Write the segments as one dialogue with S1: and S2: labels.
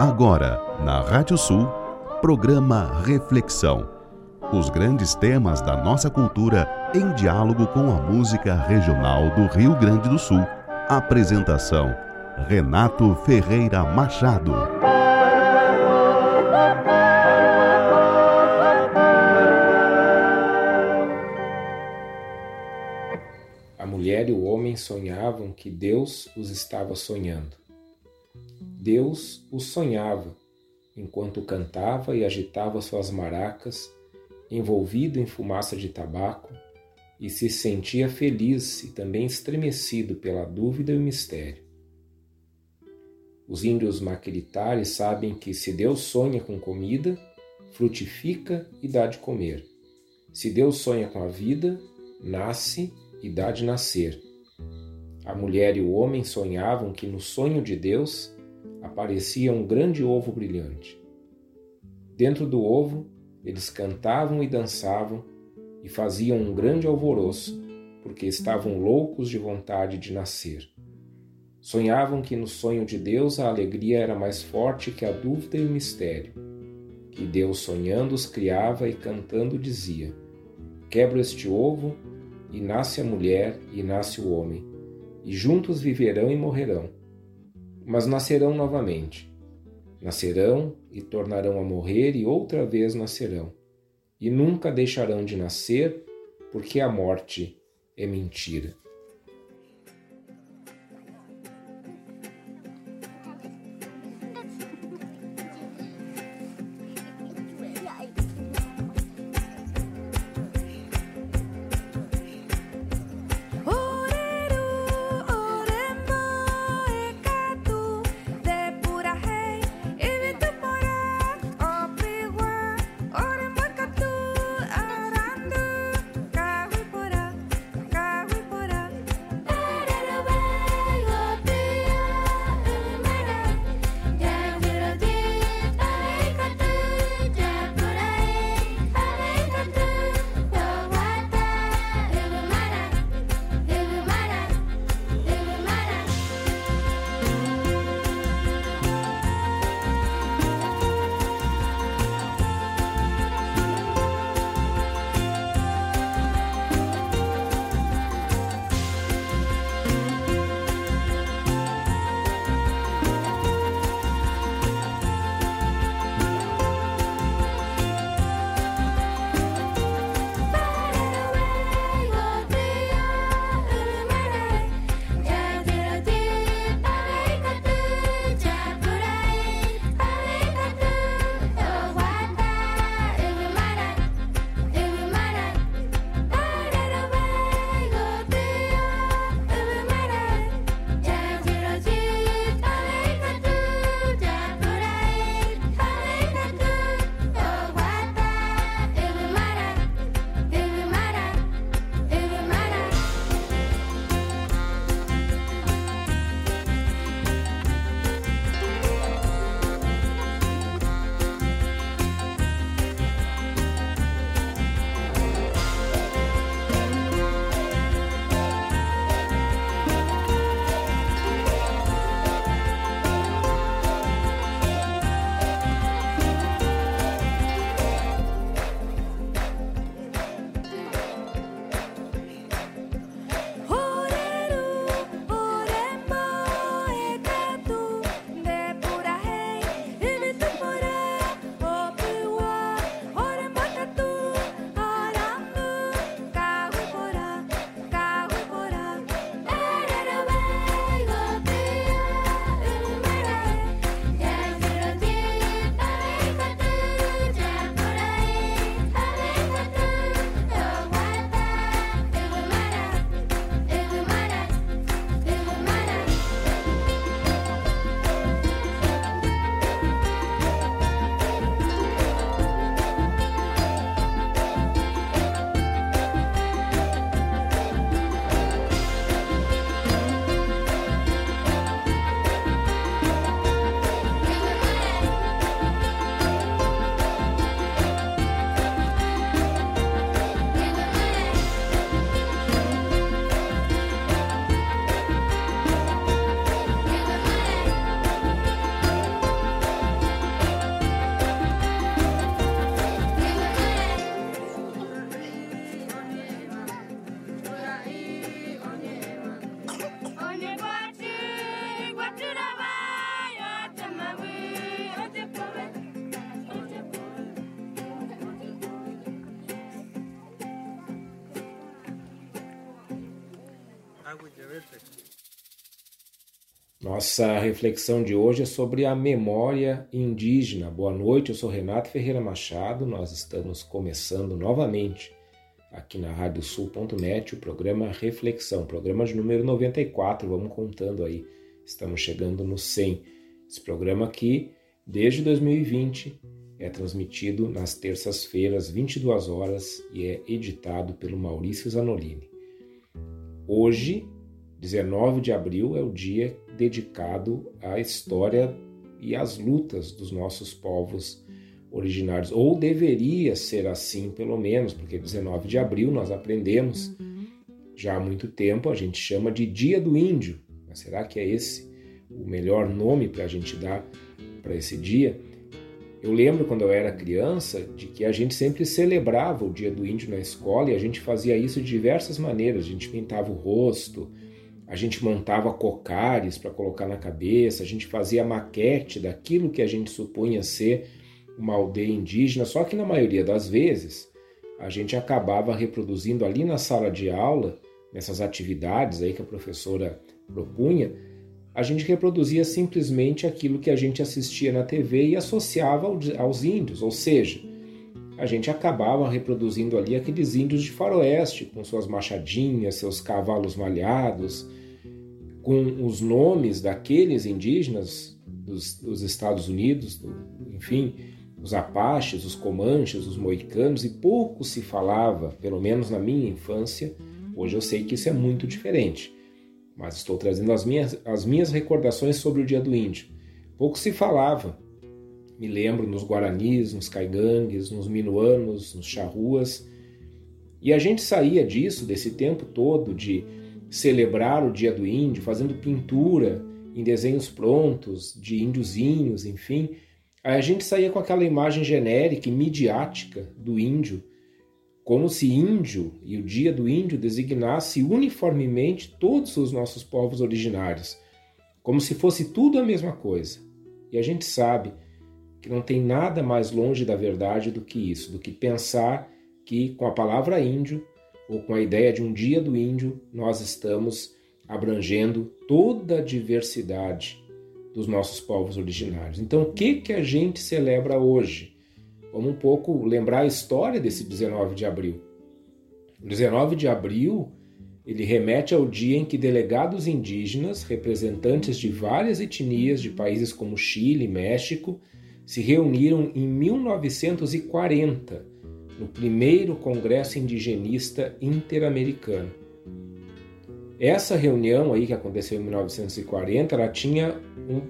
S1: Agora, na Rádio Sul, programa Reflexão. Os grandes temas da nossa cultura em diálogo com a música regional do Rio Grande do Sul. Apresentação: Renato Ferreira Machado.
S2: A mulher e o homem sonhavam que Deus os estava sonhando. Deus os sonhava enquanto cantava e agitava suas maracas, envolvido em fumaça de tabaco, e se sentia feliz e também estremecido pela dúvida e o mistério. Os índios maquilitares sabem que se Deus sonha com comida, frutifica e dá de comer. Se Deus sonha com a vida, nasce e dá de nascer. A mulher e o homem sonhavam que no sonho de Deus aparecia um grande ovo brilhante. Dentro do ovo, eles cantavam e dançavam e faziam um grande alvoroço, porque estavam loucos de vontade de nascer. Sonhavam que no sonho de Deus a alegria era mais forte que a dúvida e o mistério. Que Deus sonhando os criava e cantando dizia: Quebro este ovo e nasce a mulher e nasce o homem, e juntos viverão e morrerão mas nascerão novamente. Nascerão e tornarão a morrer e outra vez nascerão. E nunca deixarão de nascer, porque a morte é mentira. Nossa reflexão de hoje é sobre a memória indígena. Boa noite, eu sou Renato Ferreira Machado. Nós estamos começando novamente aqui na radiosul.net o programa Reflexão, programa de número 94. Vamos contando aí, estamos chegando no 100. Esse programa aqui, desde 2020, é transmitido nas terças-feiras, 22 horas, e é editado pelo Maurício Zanolini. Hoje, 19 de abril, é o dia dedicado à história e às lutas dos nossos povos originários. Ou deveria ser assim, pelo menos, porque 19 de abril nós aprendemos já há muito tempo, a gente chama de Dia do Índio. Mas será que é esse o melhor nome para a gente dar para esse dia? Eu lembro quando eu era criança de que a gente sempre celebrava o Dia do Índio na escola e a gente fazia isso de diversas maneiras. A gente pintava o rosto, a gente montava cocares para colocar na cabeça, a gente fazia maquete daquilo que a gente supunha ser uma aldeia indígena, só que na maioria das vezes a gente acabava reproduzindo ali na sala de aula, nessas atividades aí que a professora propunha, a gente reproduzia simplesmente aquilo que a gente assistia na TV e associava aos índios, ou seja, a gente acabava reproduzindo ali aqueles índios de faroeste, com suas machadinhas, seus cavalos malhados, com os nomes daqueles indígenas dos, dos Estados Unidos, do, enfim, os apaches, os comanches, os moicanos, e pouco se falava, pelo menos na minha infância. Hoje eu sei que isso é muito diferente, mas estou trazendo as minhas, as minhas recordações sobre o Dia do Índio. Pouco se falava. Me lembro nos Guaranis, nos Caigangues, nos Minuanos, nos Charruas. E a gente saía disso, desse tempo todo de celebrar o Dia do Índio, fazendo pintura em desenhos prontos de índiozinhos, enfim. Aí a gente saía com aquela imagem genérica e midiática do índio, como se índio e o Dia do Índio designasse uniformemente todos os nossos povos originários, como se fosse tudo a mesma coisa. E a gente sabe que não tem nada mais longe da verdade do que isso, do que pensar que com a palavra índio ou com a ideia de um dia do índio, nós estamos abrangendo toda a diversidade dos nossos povos originários. Então, o que que a gente celebra hoje? Vamos um pouco lembrar a história desse 19 de abril. O 19 de abril, ele remete ao dia em que delegados indígenas, representantes de várias etnias de países como Chile e México, se reuniram em 1940 no primeiro Congresso Indigenista Interamericano. Essa reunião aí que aconteceu em 1940, ela tinha um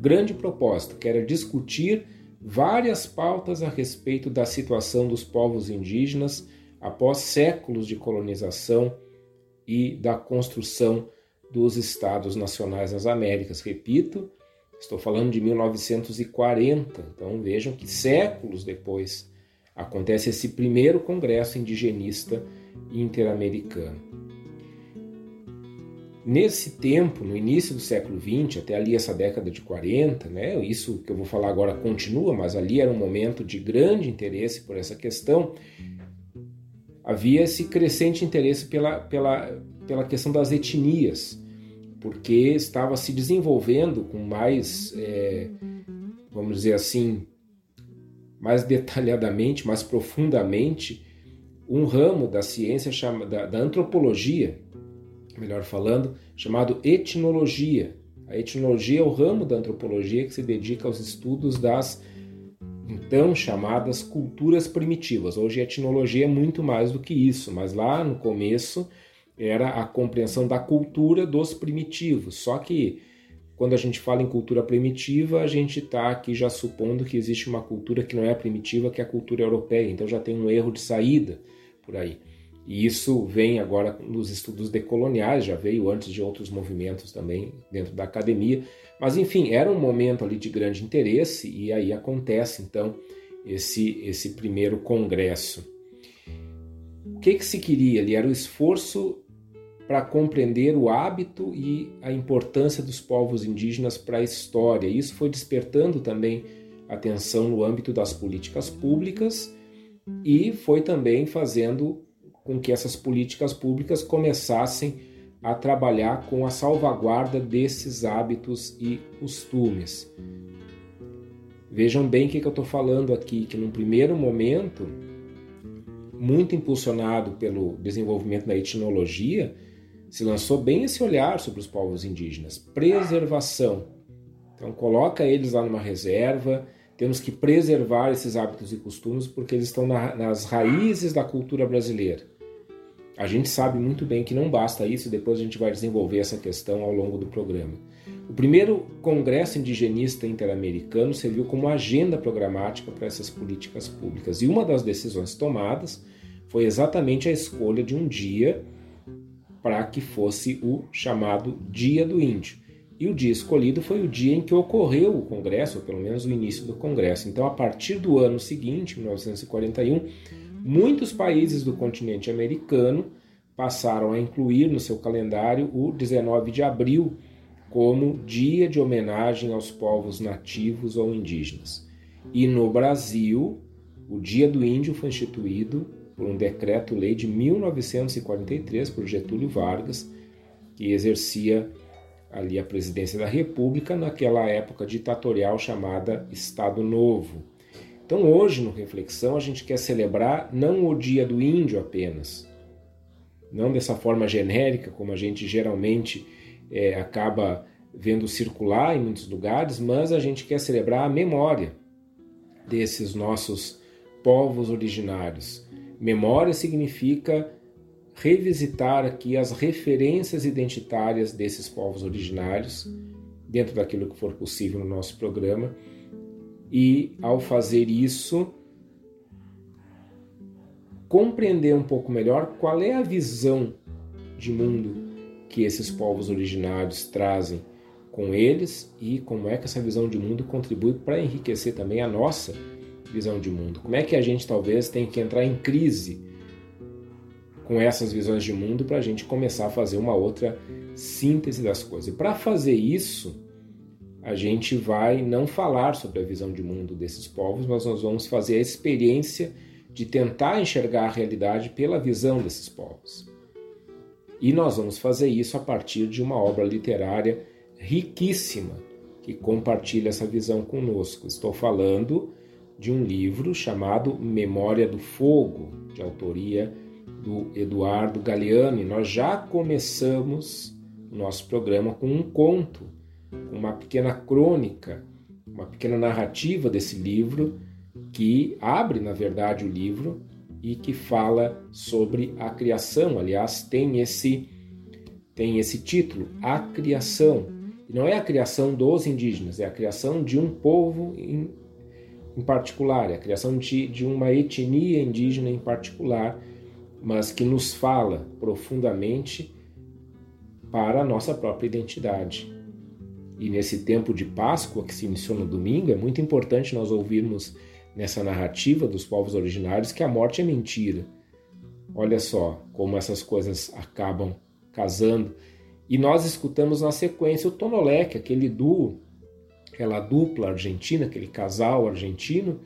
S2: grande propósito, que era discutir várias pautas a respeito da situação dos povos indígenas após séculos de colonização e da construção dos estados nacionais nas Américas. Repito, estou falando de 1940, então vejam que séculos depois acontece esse primeiro congresso indigenista interamericano. Nesse tempo, no início do século XX, até ali essa década de 40, né, isso que eu vou falar agora continua, mas ali era um momento de grande interesse por essa questão, havia esse crescente interesse pela, pela, pela questão das etnias, porque estava se desenvolvendo com mais, é, vamos dizer assim, mais detalhadamente, mais profundamente, um ramo da ciência chamada da antropologia, melhor falando, chamado etnologia. A etnologia é o ramo da antropologia que se dedica aos estudos das então chamadas culturas primitivas. Hoje a etnologia é muito mais do que isso, mas lá no começo era a compreensão da cultura dos primitivos. Só que quando a gente fala em cultura primitiva, a gente está aqui já supondo que existe uma cultura que não é primitiva, que é a cultura europeia. Então já tem um erro de saída por aí. E isso vem agora nos estudos decoloniais, já veio antes de outros movimentos também dentro da academia. Mas enfim, era um momento ali de grande interesse e aí acontece então esse, esse primeiro congresso. O que, que se queria ali? Era o esforço para compreender o hábito e a importância dos povos indígenas para a história. Isso foi despertando também atenção no âmbito das políticas públicas e foi também fazendo com que essas políticas públicas começassem a trabalhar com a salvaguarda desses hábitos e costumes. Vejam bem o que, eu estou falando aqui, que num primeiro momento, muito impulsionado pelo desenvolvimento da etnologia, se lançou bem esse olhar sobre os povos indígenas, preservação. Então coloca eles lá numa reserva, temos que preservar esses hábitos e costumes porque eles estão na, nas raízes da cultura brasileira. A gente sabe muito bem que não basta isso, depois a gente vai desenvolver essa questão ao longo do programa. O primeiro Congresso Indigenista Interamericano serviu como agenda programática para essas políticas públicas e uma das decisões tomadas foi exatamente a escolha de um dia para que fosse o chamado Dia do Índio. E o dia escolhido foi o dia em que ocorreu o Congresso, ou pelo menos o início do Congresso. Então, a partir do ano seguinte, 1941, muitos países do continente americano passaram a incluir no seu calendário o 19 de abril como dia de homenagem aos povos nativos ou indígenas. E no Brasil, o Dia do Índio foi instituído por um decreto-lei de 1943 por Getúlio Vargas, que exercia ali a presidência da República naquela época ditatorial chamada Estado Novo. Então hoje no Reflexão a gente quer celebrar não o Dia do Índio apenas, não dessa forma genérica como a gente geralmente é, acaba vendo circular em muitos lugares, mas a gente quer celebrar a memória desses nossos povos originários. Memória significa revisitar aqui as referências identitárias desses povos originários, dentro daquilo que for possível no nosso programa, e ao fazer isso, compreender um pouco melhor qual é a visão de mundo que esses povos originários trazem com eles e como é que essa visão de mundo contribui para enriquecer também a nossa visão de mundo? Como é que a gente talvez tem que entrar em crise com essas visões de mundo para a gente começar a fazer uma outra síntese das coisas? E para fazer isso, a gente vai não falar sobre a visão de mundo desses povos, mas nós vamos fazer a experiência de tentar enxergar a realidade pela visão desses povos. E nós vamos fazer isso a partir de uma obra literária riquíssima que compartilha essa visão conosco. Estou falando de um livro chamado Memória do Fogo, de autoria do Eduardo Galeani. Nós já começamos o nosso programa com um conto, uma pequena crônica, uma pequena narrativa desse livro que abre, na verdade, o livro e que fala sobre a criação. Aliás, tem esse tem esse título, A Criação. E não é a criação dos indígenas, é a criação de um povo em particular, é a criação de, de uma etnia indígena em particular, mas que nos fala profundamente para a nossa própria identidade. E nesse tempo de Páscoa, que se iniciou no domingo, é muito importante nós ouvirmos nessa narrativa dos povos originários que a morte é mentira. Olha só como essas coisas acabam casando. E nós escutamos na sequência o Tonolec, aquele duo aquela dupla argentina, aquele casal argentino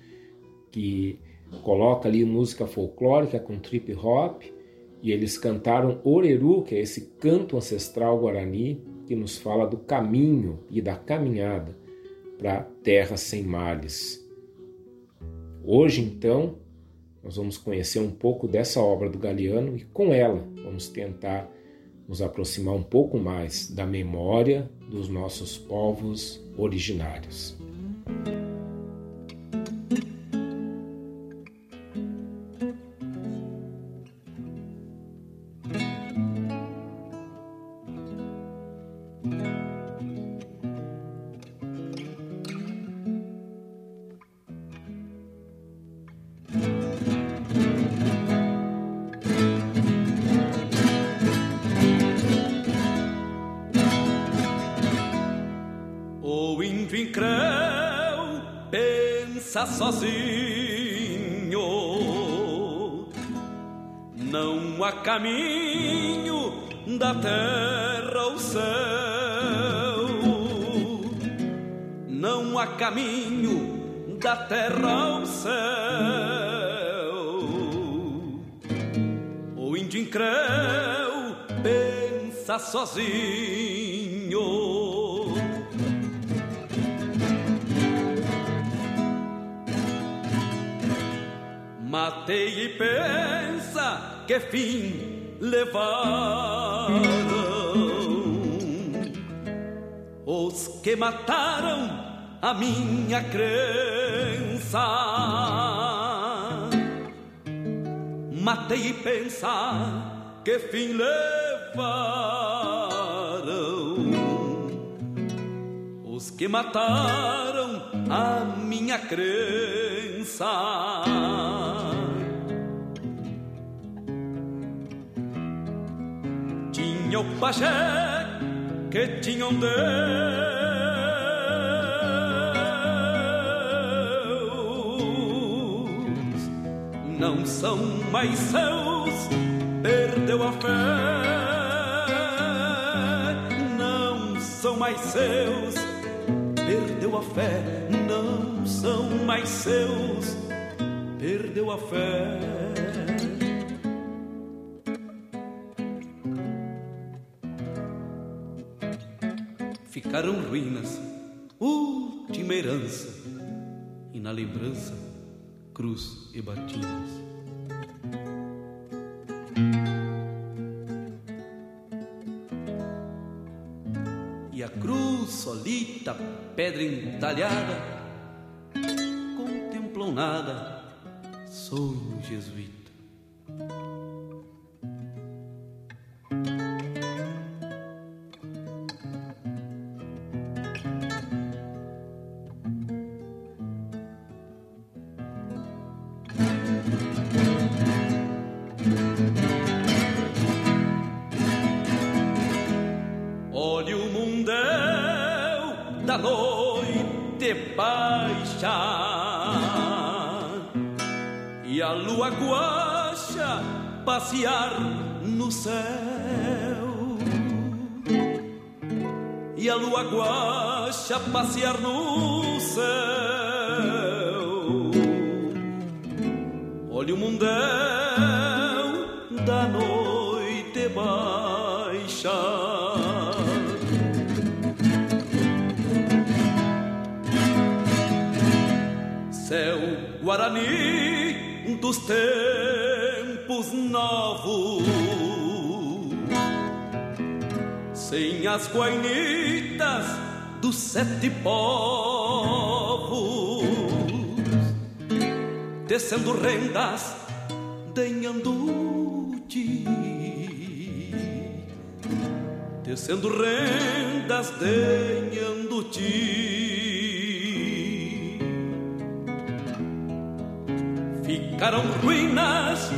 S2: que coloca ali música folclórica com trip hop e eles cantaram Oreru, que é esse canto ancestral guarani que nos fala do caminho e da caminhada para terras sem males. Hoje, então, nós vamos conhecer um pouco dessa obra do Galeano e com ela vamos tentar nos aproximar um pouco mais da memória dos nossos povos originários.
S3: Caminho da terra ao céu. Não há caminho da terra ao céu. O índio incréu pensa sozinho. Matei e pensa que fim levaram os que mataram a minha crença. Matei e pensa que fim levaram os que mataram a minha crença. Tinha o pajé que tinha um Deus, não são mais seus perdeu a fé, não são mais seus. Perdeu a fé, não são mais seus. Perdeu a fé. Ficaram ruínas, última herança, e na lembrança, cruz e batidas. solita, pedra entalhada, contemplam nada, sonho jesuíta. Guacha passear no céu. Olha o mundão da noite baixa. Céu Guarani dos tempos novos, sem as guainitas dos sete povos, descendo rendas, denhando-te, descendo rendas, denhando-te. Ficaram ruínas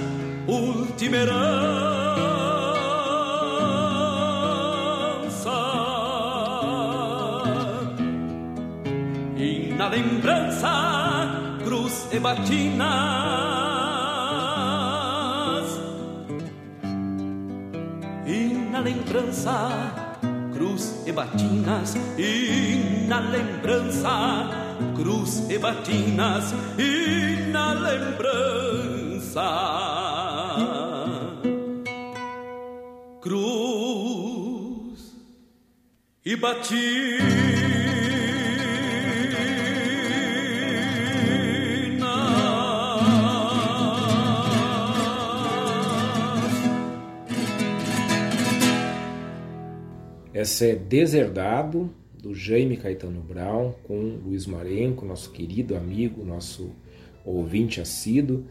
S3: última lembrança, cruz e batinas. E na lembrança, cruz e batinas. E na lembrança, cruz e batinas. E na lembrança. e bati.
S2: Essa é Deserdado, do Jaime Caetano Brown, com Luiz Marenco, nosso querido amigo, nosso ouvinte assíduo,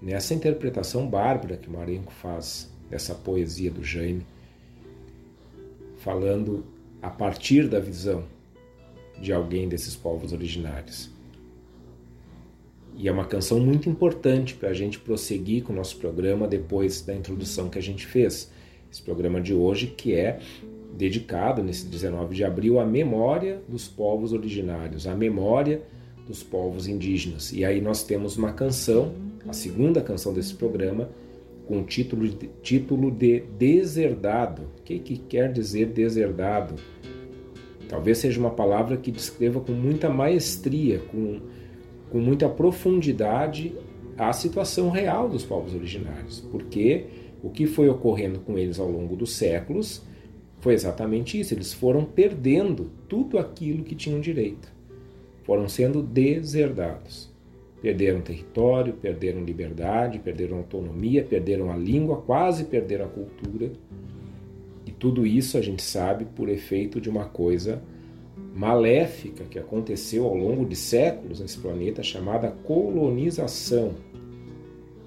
S2: nessa interpretação bárbara que Marenco faz dessa poesia do Jaime, falando a partir da visão de alguém desses povos originários. E é uma canção muito importante para a gente prosseguir com o nosso programa depois da introdução que a gente fez. Esse programa de hoje que é dedicado, nesse 19 de abril, à memória dos povos originários, à memória dos povos indígenas. E aí nós temos uma canção, a segunda canção desse programa, com o título de, título de Deserdado. O que, que quer dizer deserdado? Talvez seja uma palavra que descreva com muita maestria, com, com muita profundidade a situação real dos povos originários, porque o que foi ocorrendo com eles ao longo dos séculos foi exatamente isso. Eles foram perdendo tudo aquilo que tinham direito. Foram sendo deserdados. Perderam território, perderam liberdade, perderam autonomia, perderam a língua, quase perderam a cultura. E tudo isso a gente sabe por efeito de uma coisa maléfica que aconteceu ao longo de séculos nesse planeta chamada colonização.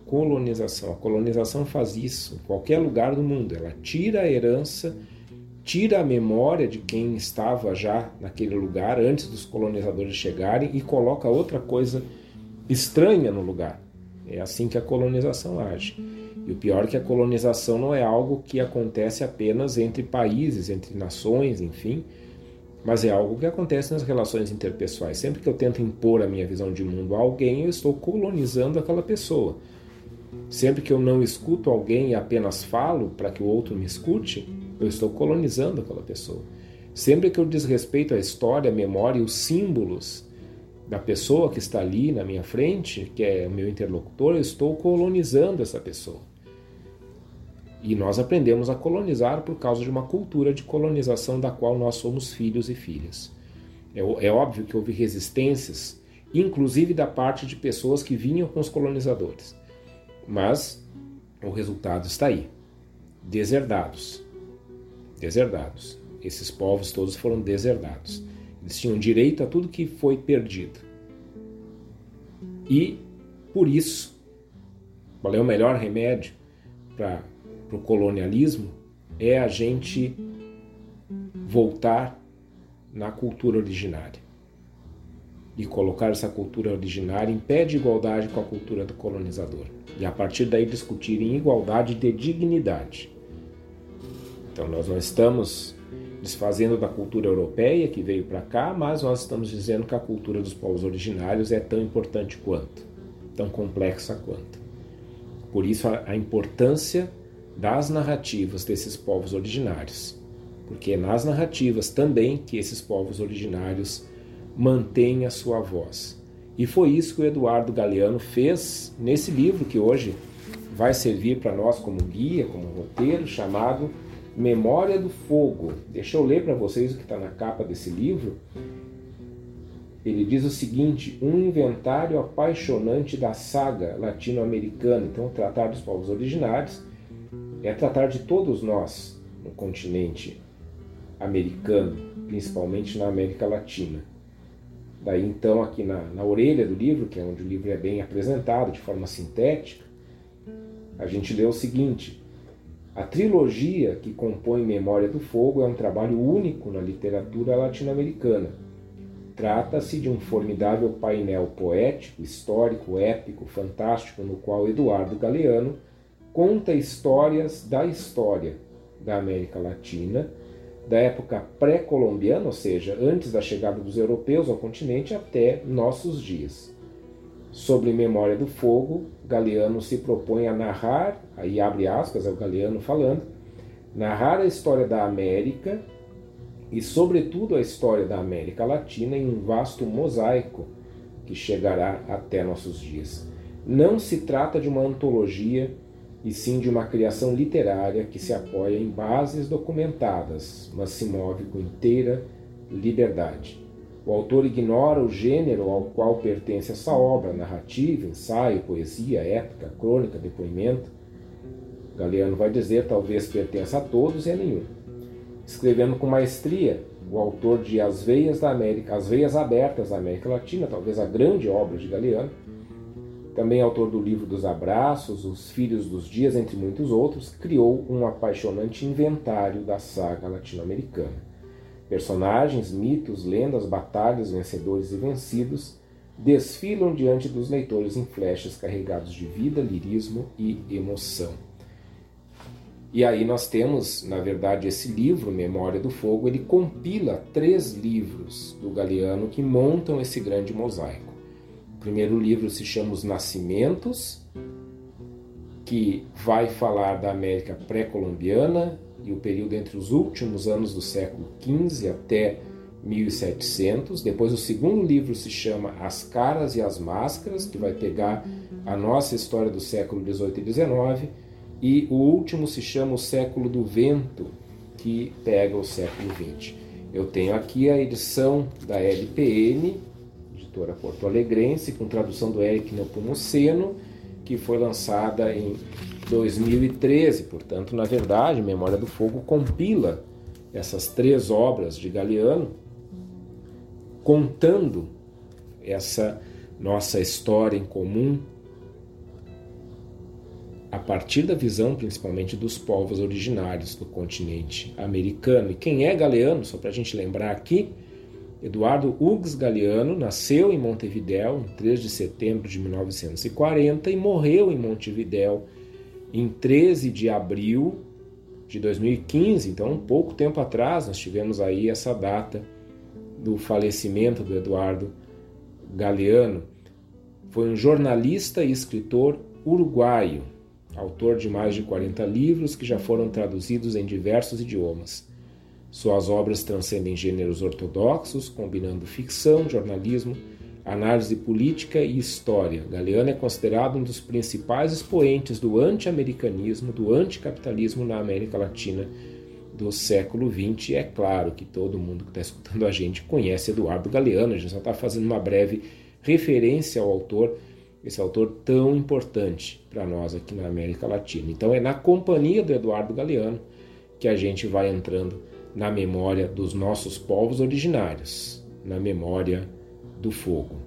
S2: Colonização. A colonização faz isso em qualquer lugar do mundo. Ela tira a herança, tira a memória de quem estava já naquele lugar antes dos colonizadores chegarem e coloca outra coisa estranha no lugar. É assim que a colonização age. E o pior é que a colonização não é algo que acontece apenas entre países, entre nações, enfim, mas é algo que acontece nas relações interpessoais. Sempre que eu tento impor a minha visão de mundo a alguém, eu estou colonizando aquela pessoa. Sempre que eu não escuto alguém e apenas falo para que o outro me escute, eu estou colonizando aquela pessoa. Sempre que eu desrespeito a história, a memória e os símbolos da pessoa que está ali na minha frente, que é o meu interlocutor, eu estou colonizando essa pessoa. E nós aprendemos a colonizar por causa de uma cultura de colonização da qual nós somos filhos e filhas. É, é óbvio que houve resistências, inclusive da parte de pessoas que vinham com os colonizadores. Mas o resultado está aí. Deserdados. Deserdados. Esses povos todos foram deserdados. Eles tinham direito a tudo que foi perdido. E, por isso, qual é o melhor remédio para o colonialismo? É a gente voltar na cultura originária e colocar essa cultura originária em pé de igualdade com a cultura do colonizador. E a partir daí discutir em igualdade de dignidade. Então nós não estamos desfazendo da cultura europeia que veio para cá, mas nós estamos dizendo que a cultura dos povos originários é tão importante quanto, tão complexa quanto. Por isso a, importância das narrativas desses povos originários, porque é nas narrativas também que esses povos originários mantêm a sua voz. E foi isso que o Eduardo Galeano fez nesse livro que hoje vai servir para nós como guia, como roteiro, chamado Memória do Fogo. Deixa eu ler para vocês o que está na capa desse livro. Ele diz o seguinte: um inventário apaixonante da saga latino-americana. Então, tratar dos povos originários é tratar de todos nós no continente americano, principalmente na América Latina. Daí, então, aqui na, na orelha do livro, que é onde o livro é bem apresentado de forma sintética, a gente lê o seguinte: a trilogia que compõe Memória do Fogo é um trabalho único na literatura latino-americana. Trata-se de um formidável painel poético, histórico, épico, fantástico, no qual Eduardo Galeano conta histórias da história da América Latina, da época pré-colombiana, ou seja, antes da chegada dos europeus ao continente, até nossos dias. Sobre Memória do Fogo, Galeano se propõe a narrar, aí abre aspas, é o Galeano falando, narrar a história da América e, sobretudo, a história da América Latina em um vasto mosaico que chegará até nossos dias. Não se trata de uma antologia, e sim de uma criação literária que se apoia em bases documentadas, mas se move com inteira liberdade. O autor ignora o gênero ao qual pertence essa obra, narrativa, ensaio, poesia, épica, crônica, depoimento. Galeano vai dizer talvez pertença a todos e a nenhum. Escrevendo com maestria, o autor de As Veias da América, As Veias Abertas da América Latina, talvez a grande obra de Galeano, também autor do livro dos Abraços, Os Filhos dos Dias, entre muitos outros, criou um apaixonante inventário da saga latino-americana. Personagens, mitos, lendas, batalhas, vencedores e vencidos desfilam diante dos leitores em flechas carregados de vida, lirismo e emoção. E aí nós temos, na verdade, esse livro, Memória do Fogo, ele compila três livros do Galeano que montam esse grande mosaico. O primeiro livro se chama Os Nascimentos, que vai falar da América pré-colombiana e o período entre os últimos anos do século XV até 1700. Depois, o segundo livro se chama As Caras e as Máscaras, que vai pegar a nossa história do século XVIII e XIX. E o último se chama O Século do Vento, que pega o século XX. Eu tenho aqui a edição da LPN, editora porto-alegrense, com tradução do Eric Nepomuceno, que foi lançada em 2013. Portanto, na verdade, Memória do Fogo compila essas três obras de Galeano, contando essa nossa história em comum a partir da visão principalmente dos povos originários do continente americano. E quem é Galeano, só para a gente lembrar aqui, Eduardo Hugues Galeano nasceu em Montevidéu em 3 de setembro de 1940 e morreu em Montevidéu em 13 de abril de 2015. Então, um pouco tempo atrás, nós tivemos aí essa data do falecimento do Eduardo Galeano. Foi um jornalista e escritor uruguaio, autor de mais de 40 livros que já foram traduzidos em diversos idiomas. Suas obras transcendem gêneros ortodoxos, combinando ficção, jornalismo, análise política e história. Galeano é considerado um dos principais expoentes do anti-americanismo, do anticapitalismo na América Latina do século XX. É claro que todo mundo que está escutando a gente conhece Eduardo Galeano, a gente só está fazendo uma breve referência ao autor esse autor tão importante para nós aqui na América Latina. Então é na companhia do Eduardo Galeano que a gente vai entrando na memória dos nossos povos originários, na memória do fogo.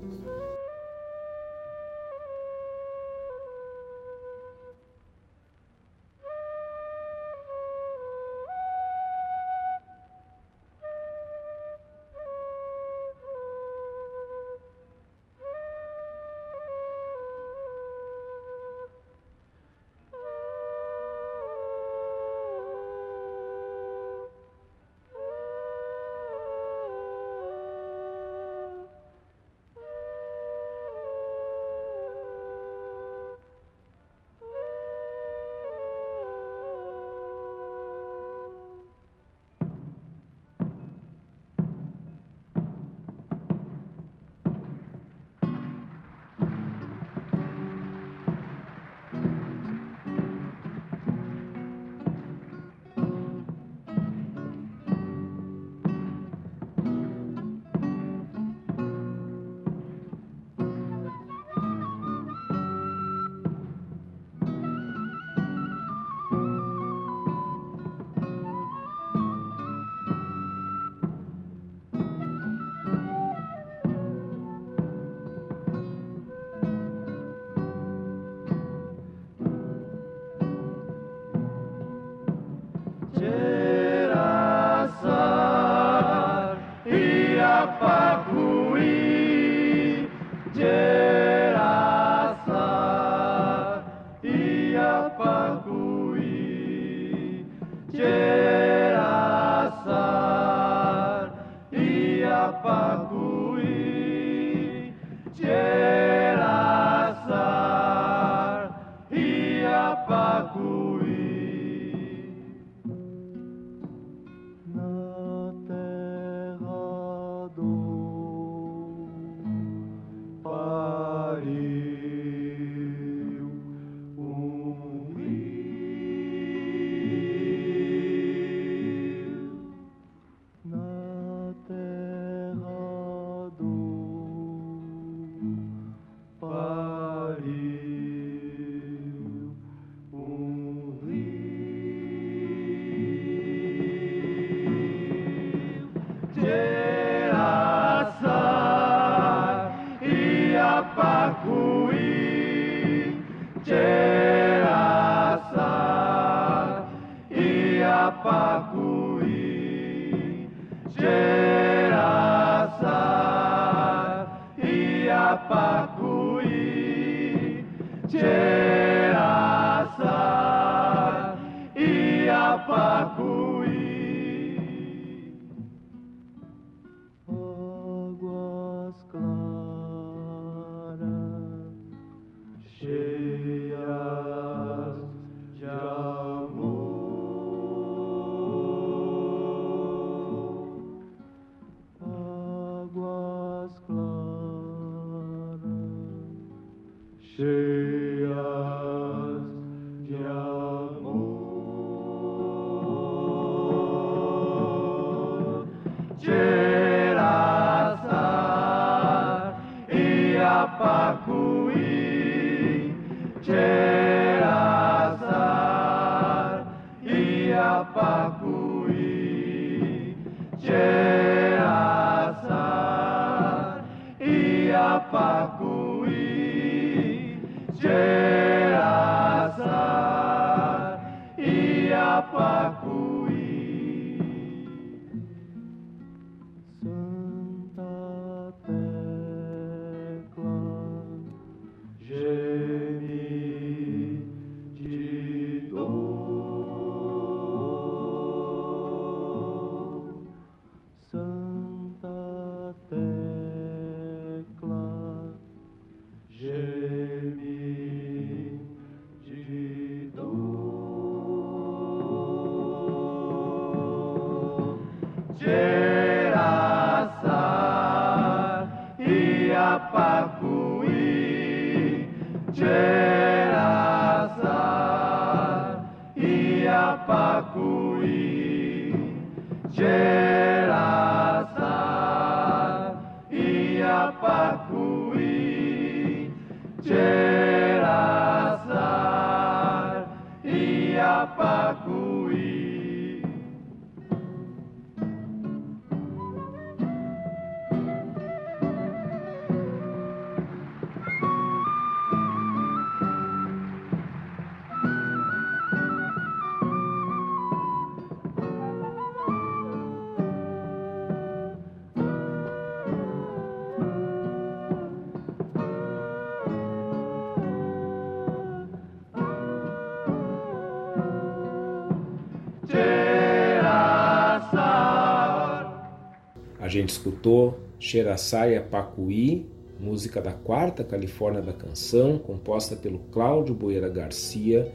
S2: Xeraçaia Pacuí, música da quarta Califórnia da Canção, composta pelo Cláudio Boeira Garcia,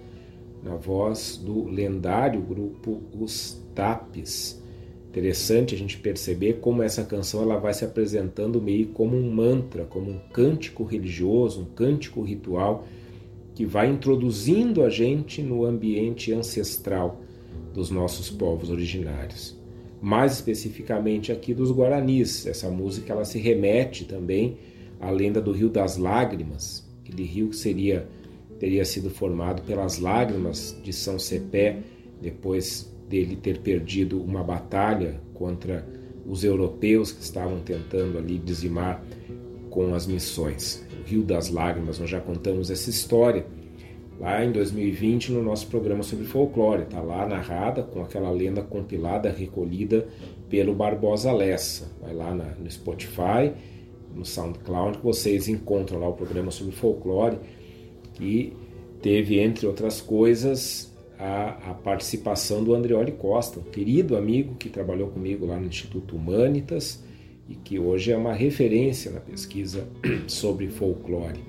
S2: na voz do lendário grupo Os Tapes. Interessante a gente perceber como essa canção ela vai se apresentando meio como um mantra, como um cântico religioso, um cântico ritual que vai introduzindo a gente no ambiente ancestral dos nossos povos originários mais especificamente aqui dos Guaranis. Essa música ela se remete também à lenda do Rio das Lágrimas, aquele rio que seria teria sido formado pelas lágrimas de São Cepé depois dele ter perdido uma batalha contra os europeus que estavam tentando ali dizimar com as missões. O Rio das Lágrimas, nós já contamos essa história lá em 2020 no nosso programa sobre folclore. Está lá narrada com aquela lenda compilada, recolhida pelo Barbosa Lessa. Vai lá na, no Spotify, no SoundCloud, que vocês encontram lá o programa sobre folclore, que teve, entre outras coisas, a, a participação do Andreoli Costa, um querido amigo que trabalhou comigo lá no Instituto Humanitas e que hoje é uma referência na pesquisa sobre folclore.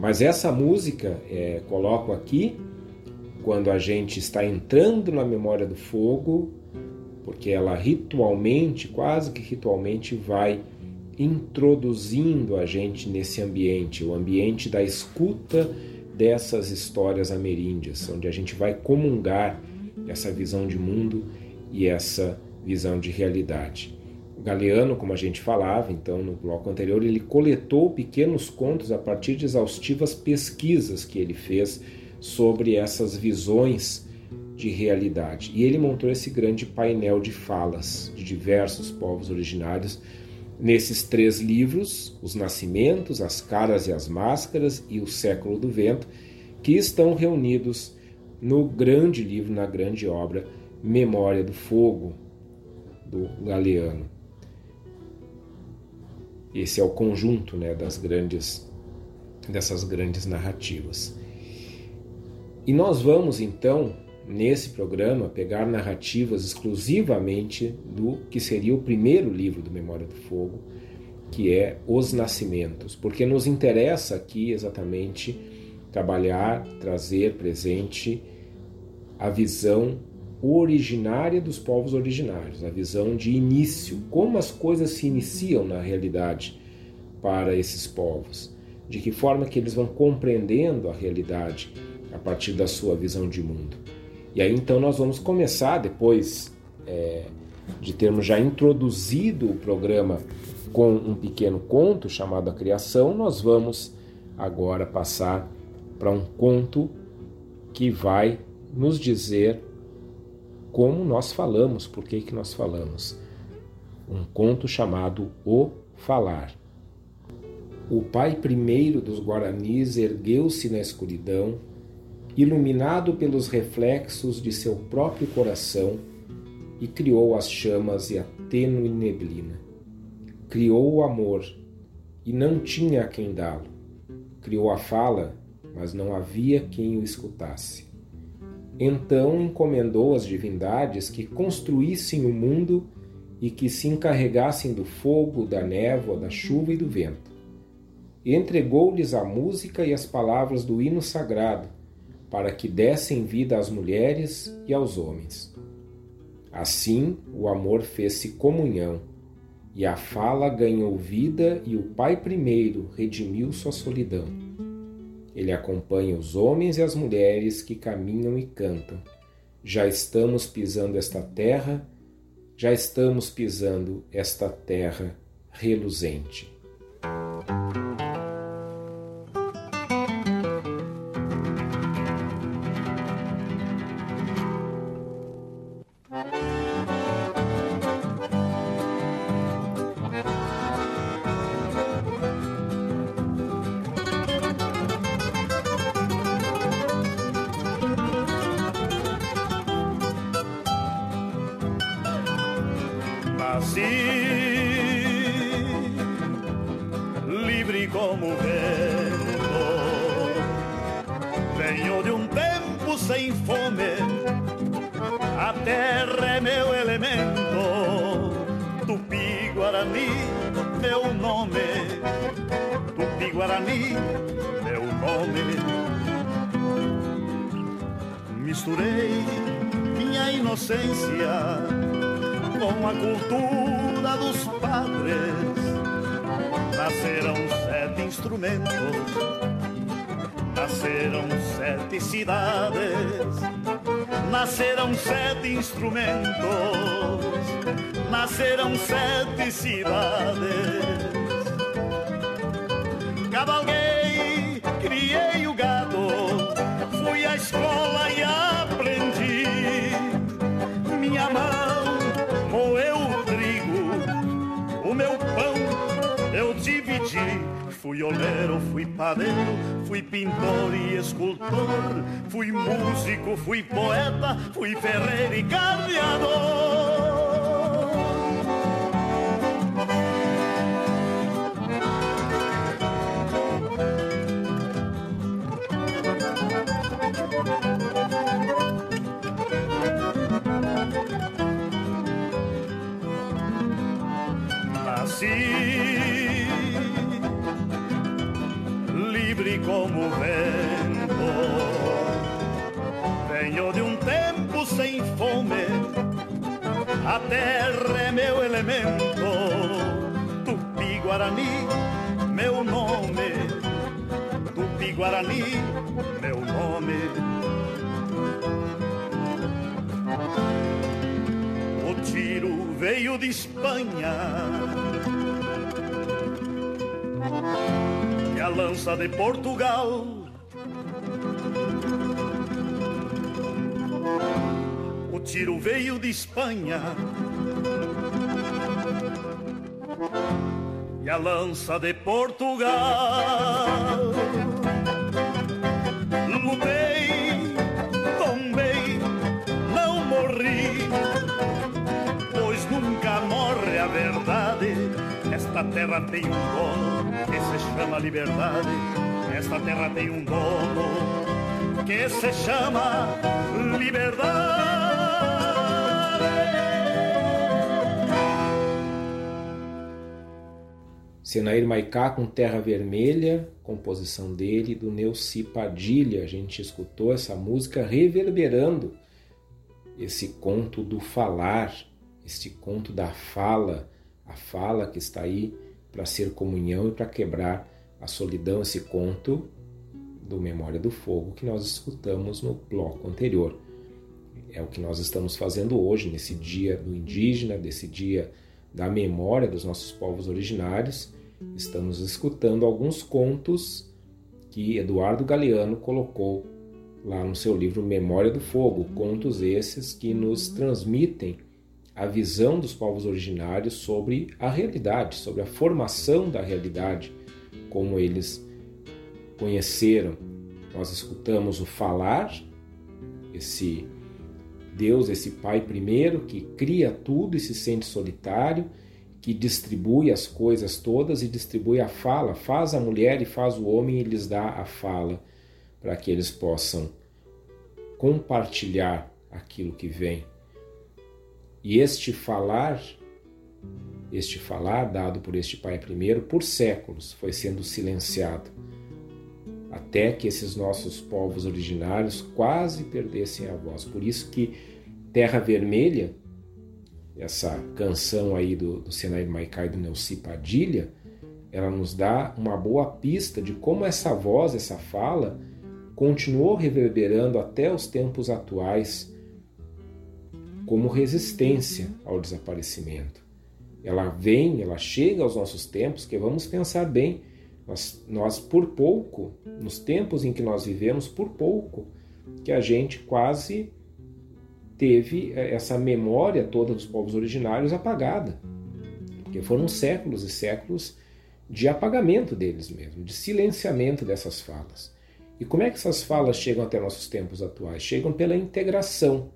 S2: Mas essa música, é, coloco aqui, quando a gente está entrando na memória do fogo, porque ela ritualmente, quase que ritualmente, vai introduzindo a gente nesse ambiente, o ambiente da escuta dessas histórias ameríndias, onde a gente vai comungar essa visão de mundo e essa visão de realidade. Galeano, como a gente falava então no bloco anterior, ele coletou pequenos contos a partir de exaustivas pesquisas que ele fez sobre essas visões de realidade. E ele montou esse grande painel de falas de diversos povos originários nesses três livros, Os Nascimentos, As Caras e as Máscaras e O Século do Vento, que estão reunidos no grande livro, na grande obra Memória do Fogo, do Galeano. Esse é o conjunto né, das grandes, dessas grandes narrativas. E nós vamos então, nesse programa, pegar narrativas exclusivamente do que seria o primeiro livro do Memória do Fogo, que é Os Nascimentos, porque nos interessa aqui exatamente trabalhar, trazer presente a visão originária dos povos originários, a visão de início, como as coisas se iniciam na realidade para esses povos, de que forma que eles vão compreendendo a realidade a partir da sua visão de mundo. E aí então nós vamos começar depois é, de termos já introduzido o programa com um pequeno conto chamado A Criação, nós vamos agora passar para um conto que vai nos dizer como nós falamos, por que, que nós falamos. Um conto chamado O Falar. O pai primeiro dos Guaranis ergueu-se na escuridão, iluminado pelos reflexos de seu próprio coração, e criou as chamas e a tênue neblina. Criou o amor, e não tinha a quem dá-lo. Criou a fala, mas não havia quem o escutasse. Então encomendou às divindades que construíssem o mundo e que se encarregassem do fogo, da névoa, da chuva e do vento. Entregou-lhes a música e as palavras do hino sagrado, para que dessem vida às mulheres e aos homens. Assim, o amor fez-se comunhão, e a fala ganhou vida, e o Pai primeiro redimiu sua solidão. Ele acompanha os homens e as mulheres que caminham e cantam. Já estamos pisando esta terra, já estamos pisando esta terra reluzente.
S4: Instrumentos, nasceram sete cidades. Cavalguei, criei o gado, fui à escola e aprendi. Minha mão moeu o trigo, o meu pão eu dividi. Fui oleiro, fui padeiro, fui pintor e escultor, fui músico, fui poeta, fui ferreiro e carneador. Nasci livre como o vento. Venho de um tempo sem fome, a terra é meu elemento. Tupi Guarani, meu nome. Tupi Guarani, meu nome. O tiro veio de Espanha lança de Portugal. O tiro veio de Espanha e a lança de Portugal. Lutei, Esta terra tem um dono que se chama liberdade. Esta terra tem um dono que se chama liberdade.
S2: Senair Maicá com Terra Vermelha, composição dele, do Neuci Padilha. A gente escutou essa música reverberando esse conto do falar, este conto da fala, a fala que está aí para ser comunhão e para quebrar a solidão, esse conto do Memória do Fogo que nós escutamos no bloco anterior. É o que nós estamos fazendo hoje, nesse dia do indígena, desse dia da memória dos nossos povos originários. Estamos escutando alguns contos que Eduardo Galeano colocou lá no seu livro Memória do Fogo, contos esses que nos transmitem a visão dos povos originários sobre a realidade, sobre a formação da realidade, como eles conheceram. Nós escutamos o falar, esse Deus, esse Pai primeiro que cria tudo e se sente solitário, que distribui as coisas todas e distribui a fala, faz a mulher e faz o homem e lhes dá a fala para que eles possam compartilhar aquilo que vem. E este falar, este falar dado por este Pai primeiro, por séculos foi sendo silenciado, até que esses nossos povos originários quase perdessem a voz. Por isso que Terra Vermelha, essa canção aí do, do Senair Maicai do Neuci Padilha, ela nos dá uma boa pista de como essa voz, essa fala, continuou reverberando até os tempos atuais como resistência ao desaparecimento. Ela vem, ela chega aos nossos tempos, que vamos pensar bem, nós, nós por pouco, nos tempos em que nós vivemos, por pouco, que a gente quase teve essa memória toda dos povos originários apagada. Porque foram séculos e séculos de apagamento deles mesmo, de silenciamento dessas falas. E como é que essas falas chegam até nossos tempos atuais? Chegam pela integração,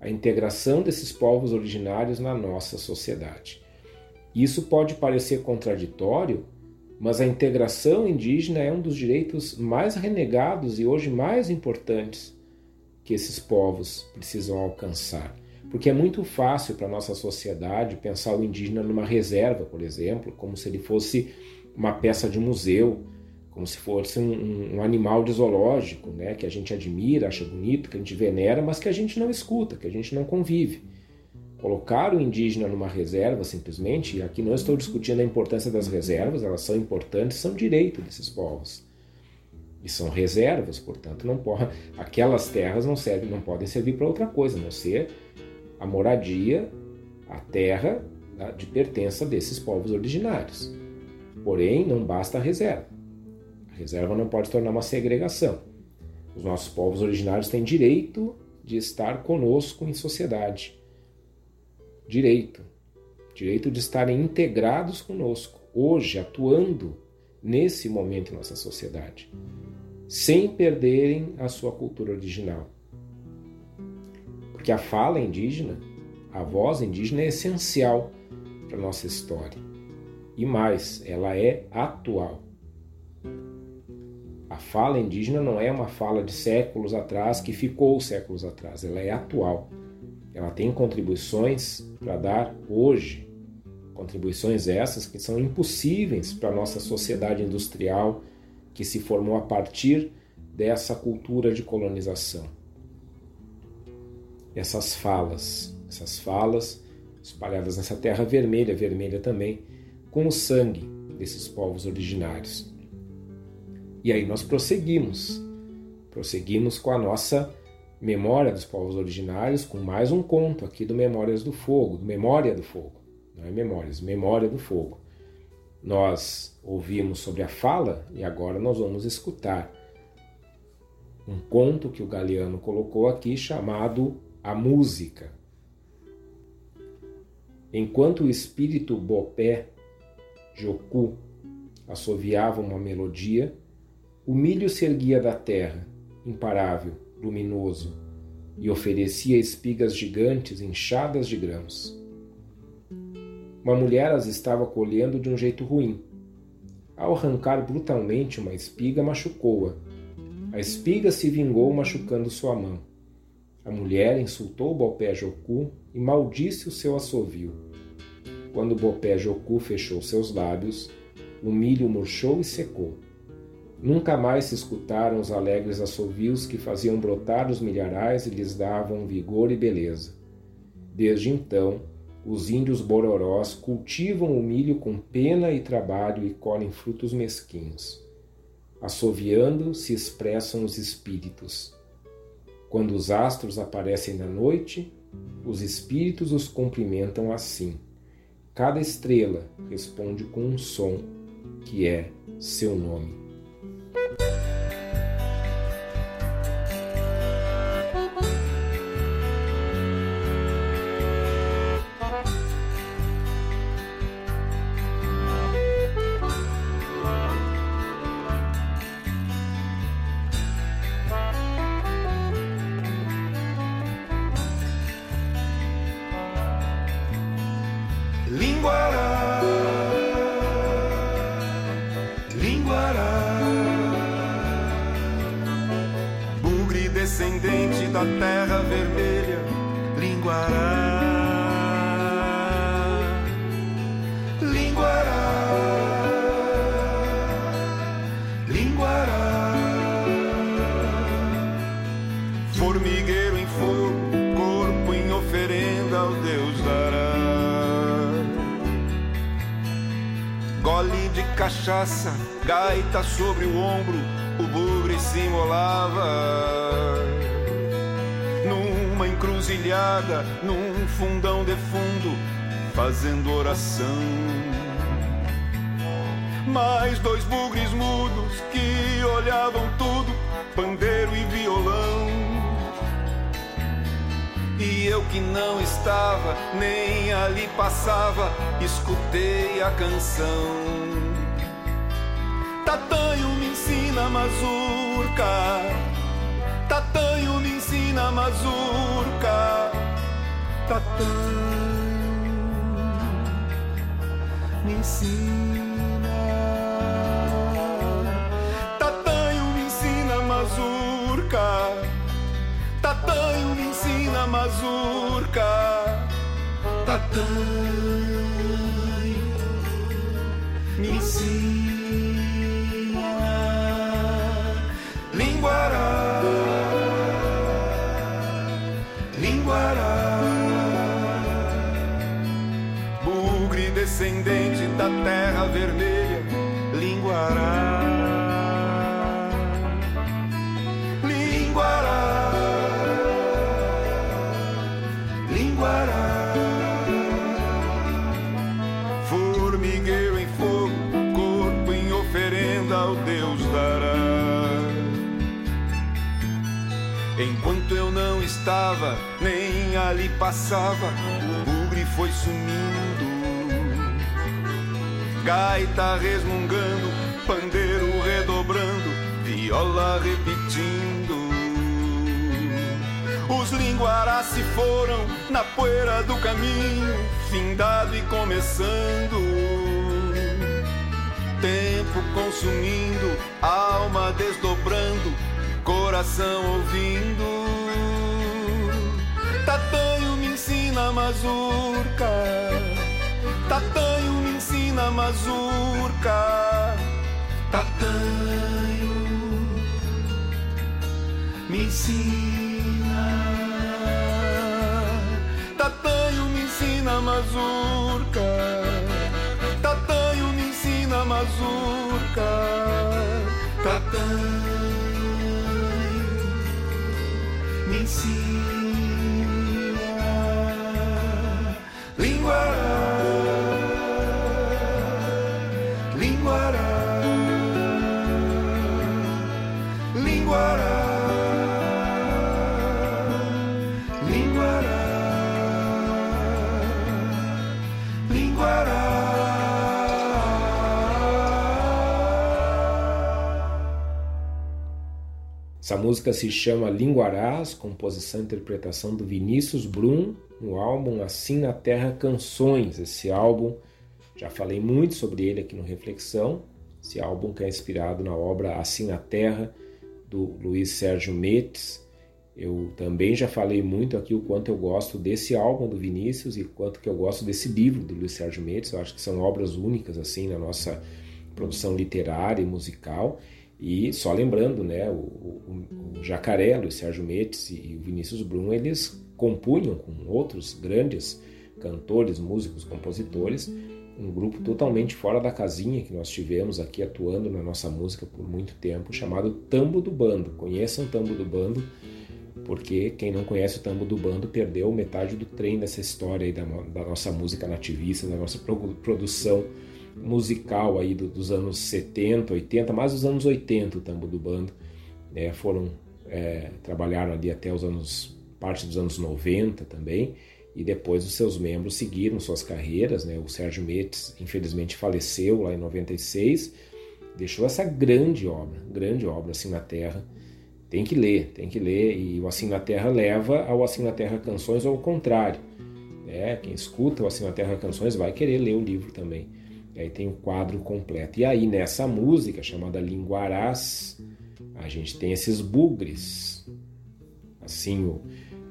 S2: a integração desses povos originários na nossa sociedade. Isso pode parecer contraditório Mas a integração indígena é um dos direitos mais renegados e hoje mais importantes que esses povos precisam alcançar. Porque é muito fácil para a nossa sociedade pensar o indígena numa reserva, por exemplo, como se ele fosse uma peça de museu, como se fosse um, um, animal de zoológico, né, que a gente admira, acha bonito, que a gente venera, mas que a gente não escuta, que a gente não convive. Colocar o indígena numa reserva simplesmente, e aqui não estou discutindo a importância das reservas, elas são importantes, são direito desses povos. E são reservas, portanto, não aquelas terras não servem, não podem servir para outra coisa, a não ser a moradia, a terra né, de pertença desses povos originários. Porém, não basta a reserva. Reserva não pode tornar uma segregação. Os nossos povos originários têm direito de estar conosco em sociedade. Direito. Direito de estarem integrados conosco, hoje, atuando nesse momento em nossa sociedade, sem perderem a sua cultura original. Porque a fala indígena, a voz indígena é essencial para a nossa história. E mais, ela é atual. A fala indígena não é uma fala de séculos atrás que ficou séculos atrás, ela é atual. Ela tem contribuições para dar hoje. Contribuições essas que são impossíveis para a nossa sociedade industrial que se formou a partir dessa cultura de colonização essas falas, essas falas espalhadas nessa terra vermelha, vermelha também, com o sangue desses povos originários. E aí nós prosseguimos, prosseguimos com a nossa memória dos povos originários, com mais um conto aqui do Memórias do Fogo, Memória do Fogo, não é Memórias, Memória do Fogo. Nós ouvimos sobre a fala e agora nós vamos escutar um conto que o Galeano colocou aqui chamado a música. Enquanto o espírito Bopé, Joku, assoviava uma melodia, o milho se erguia da terra, imparável, luminoso, e oferecia espigas gigantes inchadas de grãos. Uma mulher as estava colhendo de um jeito ruim. Ao arrancar brutalmente uma espiga, machucou-a. A espiga se vingou machucando sua mão. A mulher insultou Bopé Joku e maldisse o seu assovio. Quando Bopé Joku fechou seus lábios, o milho murchou e secou. Nunca mais se escutaram os alegres assovios que faziam brotar os milharais e lhes davam vigor e beleza. Desde então, os índios bororós cultivam o milho com pena e trabalho e colhem frutos mesquinhos. Assoviando se expressam os espíritos quando os astros aparecem na noite, os espíritos os cumprimentam assim. Cada estrela responde com um som que é seu nome. Thank you.
S5: Cachaça, gaita sobre o ombro, o bugre se molava. Numa encruzilhada, num fundão de fundo, fazendo oração. Mais dois bugres mudos que olhavam tudo, pandeiro e violão. E eu que não estava, nem ali passava, escutei a canção. Tatanho me ensina mazurca. Tatanho me ensina mazurca. Tatanho me ensina. Tatanho, passava, o bugre foi sumindo. Gaita resmungando, pandeiro redobrando, viola repetindo. Os linguarás se foram na poeira do caminho, findado e começando. Tempo consumindo, alma desdobrando, coração ouvindo. Tatanho me ensina mazurca, Tatanho me ensina mazurca, Tatanho me ensina. Tatanho me ensina mazurca. Tatanho me ensina mazurca. Tatanho me ensina.
S2: Essa música se chama Linguarás, composição e interpretação do Vinícius Brum, no álbum Assim na Terra Canções. Esse álbum, já falei muito sobre ele aqui no Reflexão. Esse álbum que é inspirado na obra Assim na Terra, do Luiz Sérgio Metes. Eu também já falei muito aqui o quanto eu gosto desse álbum do Vinícius e quanto que eu gosto desse livro do Luiz Sérgio Metes. Eu acho que são obras únicas assim na nossa produção literária e musical. E só lembrando, né, o, o, o Jacaré, Luiz Sérgio Metes e o Vinícius Brum, eles compunham com outros grandes cantores, músicos, compositores, um grupo totalmente fora da casinha que nós tivemos aqui atuando na nossa música por muito tempo, chamado Tambo do Bando. Conheçam Tambo do Bando, porque quem não conhece o Tambo do Bando perdeu metade do trem dessa história aí da, da nossa música nativista, da nossa produção musical aí do, dos anos 70, 80, mais dos anos 80 o Tambo do Bando, né, foram é, trabalharam ali até os anos parte dos anos 90 também e depois os seus membros seguiram suas carreiras, né? O Sérgio Metes infelizmente faleceu lá em 96, deixou essa grande obra, grande obra assim na Terra. Tem que ler, tem que ler e o Assim na Terra leva ao Assim na Terra Canções ao contrário. Né? Quem escuta o Assim na Terra Canções vai querer ler o livro também. E aí tem o quadro completo. E aí nessa música chamada Linguarás, a gente tem esses bugres. Assim o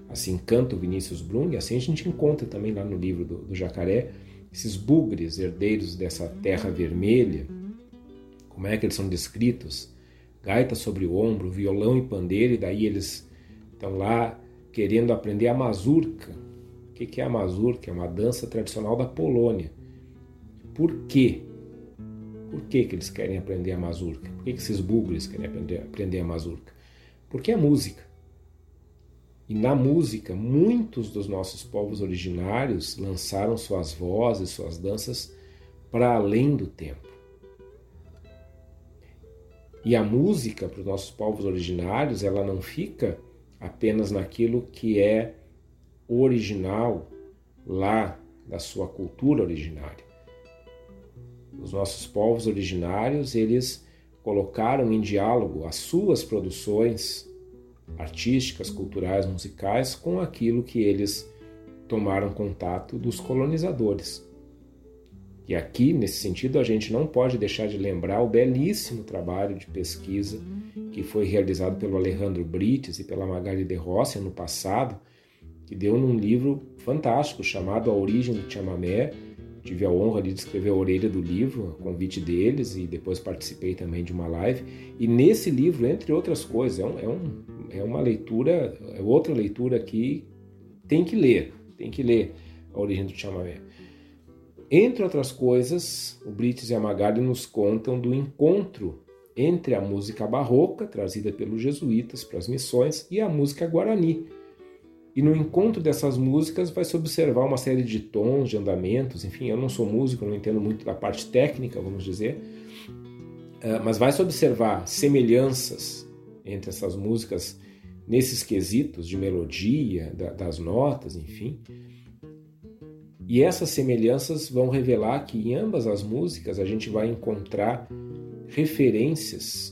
S2: assim canta o Vinícius Brum, e assim a gente encontra também lá no livro do, do Jacaré, esses bugres, herdeiros dessa terra vermelha, como é que eles são descritos? Gaita sobre o ombro, violão e pandeiro, e daí eles estão lá querendo aprender a mazurca. O que é a mazurca? É uma dança tradicional da Polônia. Por quê? Por que, que eles querem aprender a mazurca? Por que, que esses bugres querem aprender, aprender a mazurca? Porque é música. E na música, muitos dos nossos povos originários lançaram suas vozes, suas danças para além do tempo. E a música para os nossos povos originários, ela não fica apenas naquilo que é original lá da sua cultura originária. Os nossos povos originários, eles colocaram em diálogo as suas produções artísticas, culturais, musicais com aquilo que eles tomaram contato dos colonizadores. E aqui, nesse sentido, a gente não pode deixar de lembrar o belíssimo trabalho de pesquisa que foi realizado pelo Alejandro Brites e pela Magali de Rossi no passado, que deu num livro fantástico chamado A Origem do Chamamé. Tive a honra de escrever a orelha do livro, a convite deles, e depois participei também de uma live. E nesse livro, entre outras coisas, é, um, é, um, é uma leitura, é outra leitura que tem que ler, tem que ler A Origem do Chamamé. Entre outras coisas, o Brites e a Magali nos contam do encontro entre a música barroca, trazida pelos jesuítas para as missões, e a música guarani. E no encontro dessas músicas vai se observar uma série de tons, de andamentos, enfim, eu não sou músico, não entendo muito da parte técnica, vamos dizer, eh, mas vai se observar semelhanças entre essas músicas nesses quesitos de melodia, das notas, enfim, e essas semelhanças vão revelar que em ambas as músicas a gente vai encontrar referências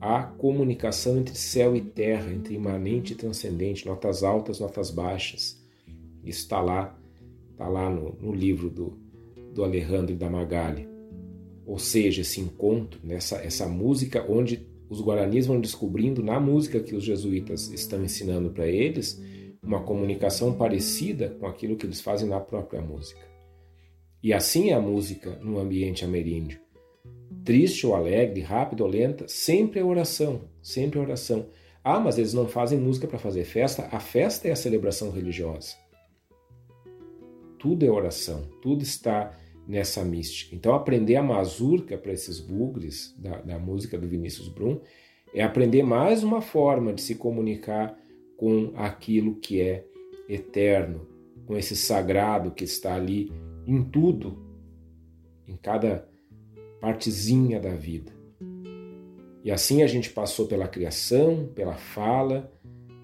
S2: à comunicação entre céu e terra, entre imanente e transcendente, notas altas, notas baixas. Isso está lá, está lá no, no, livro do, do Alejandro da Magali. Ou seja, esse encontro, nessa essa música onde os guaranis vão descobrindo na música que os jesuítas estão ensinando para eles, uma comunicação parecida com aquilo que eles fazem na própria música. E assim é a música no ambiente ameríndio. Triste ou alegre, rápida ou lenta, sempre é oração, sempre é oração. Ah, mas eles não fazem música para fazer festa. A festa é a celebração religiosa. Tudo é oração, tudo está nessa mística. Então, aprender a mazurca para esses bugres da, da música do Vinícius Brum é aprender mais uma forma de se comunicar com aquilo que é eterno, com esse sagrado que está ali em tudo, em cada partezinha da vida. E assim a gente passou pela criação, pela fala,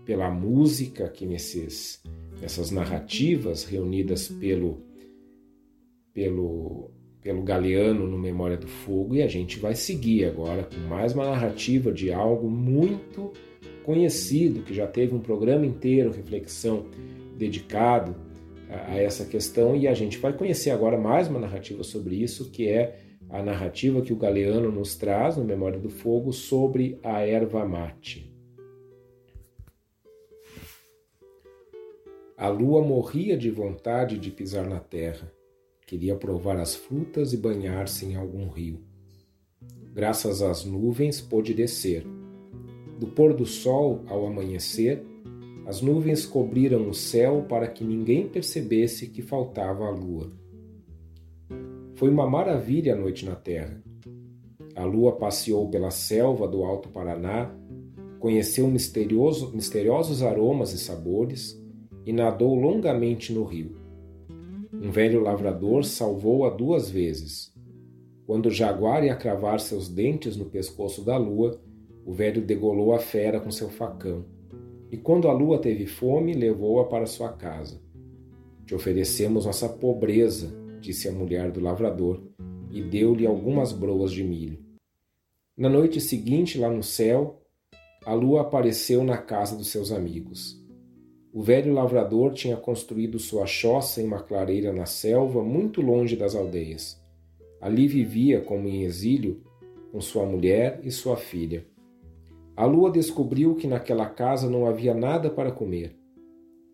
S2: pela música, aqui nesses, nessas narrativas reunidas pelo, pelo, pelo Galeano no Memória do Fogo, e a gente vai seguir agora com mais uma narrativa de algo muito conhecido, que já teve um programa inteiro, reflexão, dedicado a, a essa questão, e a gente vai conhecer agora mais uma narrativa sobre isso, que é a narrativa que o Galeano nos traz no Memória do Fogo sobre a erva mate. A lua morria de vontade de pisar na terra, queria provar as frutas e banhar-se em algum rio. Graças às nuvens pôde descer do pôr do sol ao amanhecer, as nuvens cobriram o céu para que ninguém percebesse que faltava a lua. Foi uma maravilha a noite na terra. A lua passeou pela selva do Alto Paraná, conheceu misterioso, misteriosos aromas e sabores e nadou longamente no rio. Um velho lavrador salvou-a duas vezes. Quando o jaguar ia cravar seus dentes no pescoço da lua, o velho degolou a fera com seu facão, e quando a lua teve fome, levou-a para sua casa. Te oferecemos nossa pobreza, disse a mulher do lavrador, e deu-lhe algumas broas de milho. Na noite seguinte, lá no céu, a lua apareceu na casa dos seus amigos. O velho lavrador tinha construído sua choça em uma clareira na selva, muito longe das aldeias. Ali vivia, como em exílio, com sua mulher e sua filha. A lua descobriu que naquela casa não havia nada para comer.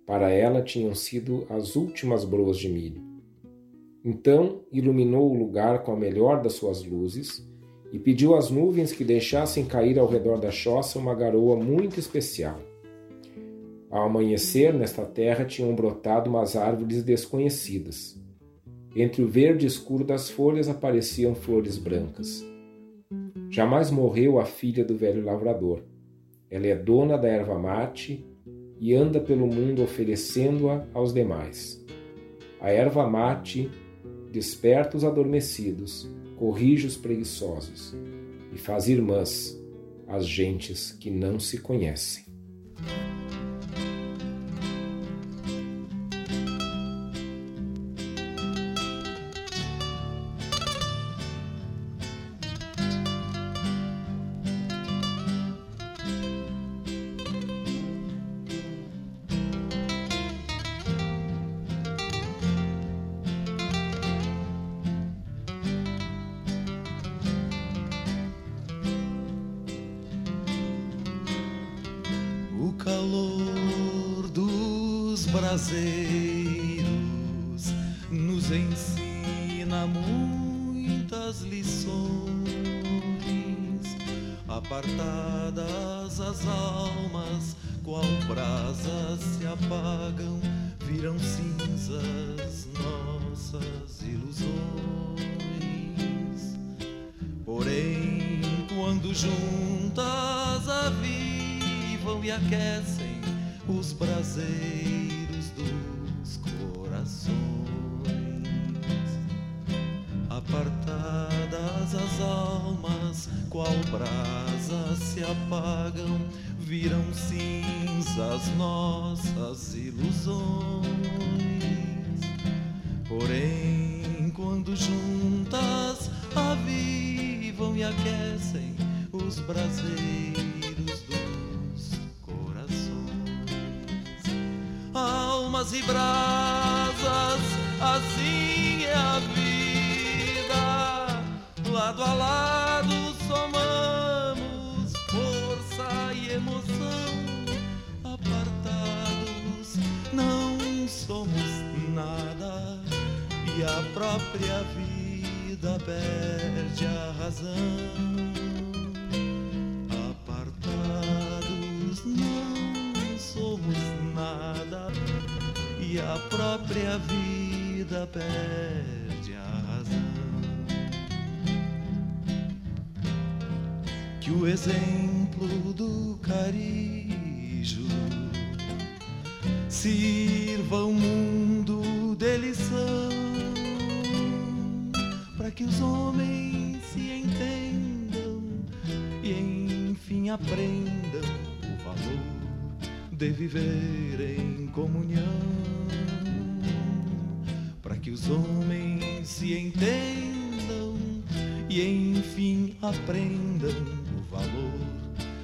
S2: Para ela tinham sido as últimas broas de milho. Então iluminou o lugar com a melhor das suas luzes e pediu às nuvens que deixassem cair ao redor da choça uma garoa muito especial. Ao amanhecer, nesta terra tinham brotado umas árvores desconhecidas. Entre o verde escuro das folhas apareciam flores brancas. Jamais morreu a filha do velho lavrador. Ela é dona da erva mate e anda pelo mundo oferecendo-a aos demais. A erva mate desperta os adormecidos, corrige os preguiçosos e faz irmãs as gentes que não se conhecem.
S6: Braseiros nos ensina muitas lições. Apartadas as almas, qual brasas se apagam, viram cinzas nossas ilusões. Porém, quando juntas avivam e aquecem os braseiros qual brasas se apagam, viram cinzas nossas ilusões. Porém, quando juntas avivam e aquecem os braseiros dos corações, almas e brasas, assim é a vida, lado a lado própria vida perde a razão. Apartados não somos nada e a própria vida perde a razão. Que o exemplo do carijo sirva ao mundo de lição que os homens se entendam e enfim aprendam o valor de viver em comunhão para que os homens se entendam e enfim aprendam o valor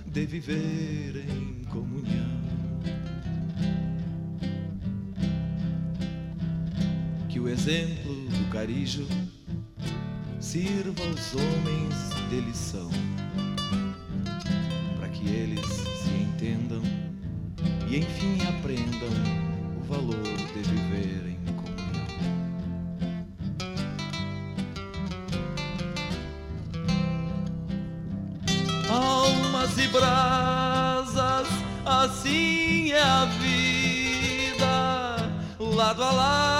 S6: de viver em comunhão. Que o exemplo do carijo sirva aos homens de lição, para que eles se entendam e enfim aprendam o valor de viver em comunhão. Almas e brasas, assim é a vida, lado a lado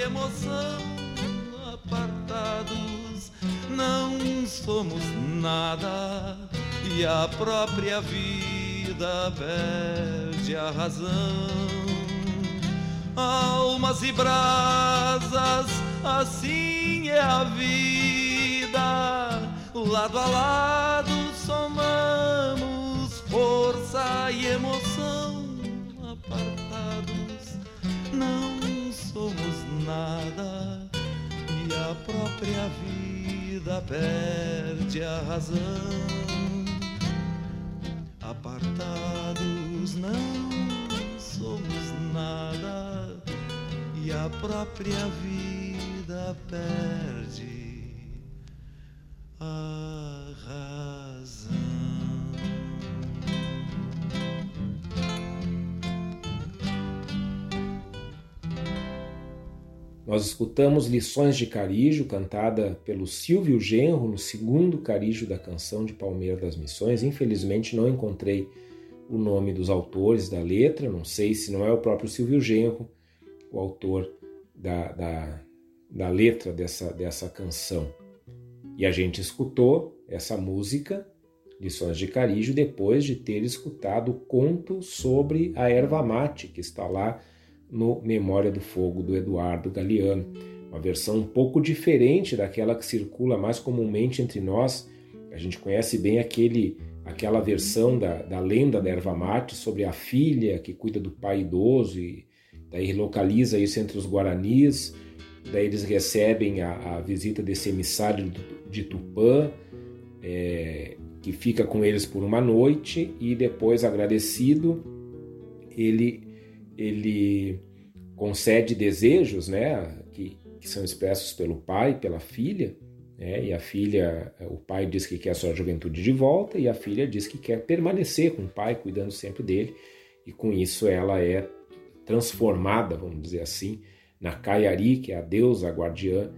S6: emoção, apartados não somos nada e a própria vida perde a razão. Almas e brasas, assim é a vida, lado a lado somamos força e emoção, apartados não somos nada e a própria vida perde a razão. Apartados não somos nada e a própria vida perde a razão.
S2: Nós escutamos Lições de Carijo, cantada pelo Silvio Genro, no segundo Carijo da canção de Palmeira das Missões. Infelizmente não encontrei o nome dos autores da letra, não sei se não é o próprio Silvio Genro, o autor da, da, da letra dessa, dessa canção. E a gente escutou essa música, Lições de Carijo, depois de ter escutado o conto sobre a erva mate, que está lá no Memória do Fogo do Eduardo Galeano. Uma versão um pouco diferente daquela que circula mais comumente entre nós. A gente conhece bem aquele, aquela versão da, da lenda da erva mate sobre a filha que cuida do pai idoso e daí localiza isso entre os guaranis. Daí eles recebem a, a visita desse emissário de Tupã, é, que fica com eles por uma noite e depois, agradecido, ele ele concede desejos, né, que, que são expressos pelo pai, pela filha, né? e a filha, o pai diz que quer a sua juventude de volta e a filha diz que quer permanecer com o pai, cuidando sempre dele, e com isso ela é transformada, vamos dizer assim, na Kayari, que é a deusa guardiã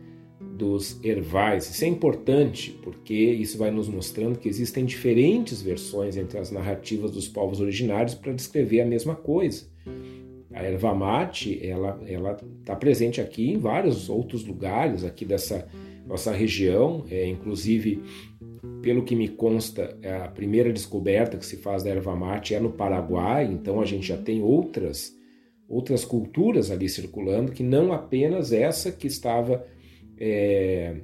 S2: dos ervais. Isso é importante porque isso vai nos mostrando que existem diferentes versões entre as narrativas dos povos originários para descrever a mesma coisa. A erva mate, ela ela está presente aqui em vários outros lugares aqui dessa nossa região, é, inclusive pelo que me consta, é a primeira descoberta que se faz da erva mate é no Paraguai, então a gente já tem outras outras culturas ali circulando que não apenas essa que estava é,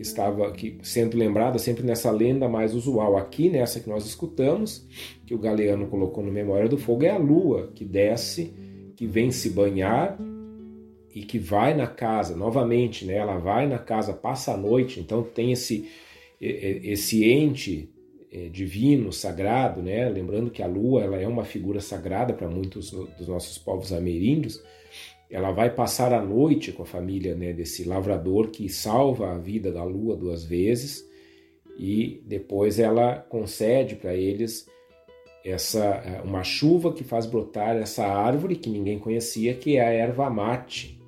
S2: que estava sendo lembrada sempre nessa lenda mais usual. Aqui, nessa que nós escutamos, que o Galeano colocou no Memória do Fogo, é a lua que desce, que vem se banhar e que vai na casa, novamente, né? ela vai na casa, passa a noite, então tem esse, esse ente é, divino, sagrado, né? lembrando que a lua ela é uma figura sagrada para muitos dos nossos povos ameríndios, ela vai passar a noite com a família né, desse lavrador que salva a vida da lua duas vezes e depois ela concede para eles essa eh, uma chuva que faz brotar essa árvore que ninguém conhecia que é a erva mate.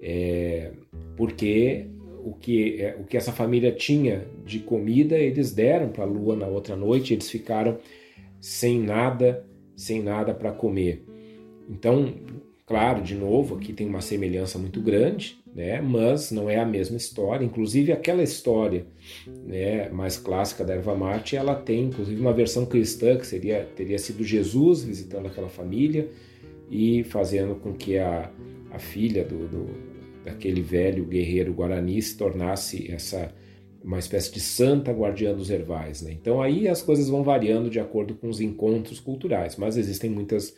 S2: É, porque o que é, o que essa família tinha de comida eles deram para a lua na outra noite eles ficaram sem nada sem nada para comer. Então Claro, de novo, aqui tem uma semelhança muito grande, né? mas não é a mesma história. Inclusive, aquela história né, mais clássica da erva mate, ela tem inclusive uma versão cristã, que seria, teria sido Jesus visitando aquela família e fazendo com que a, a filha do, do, daquele velho guerreiro guarani se tornasse essa uma espécie de santa guardiã dos ervais. Né? Então aí as coisas vão variando de acordo com os encontros culturais, mas existem muitas,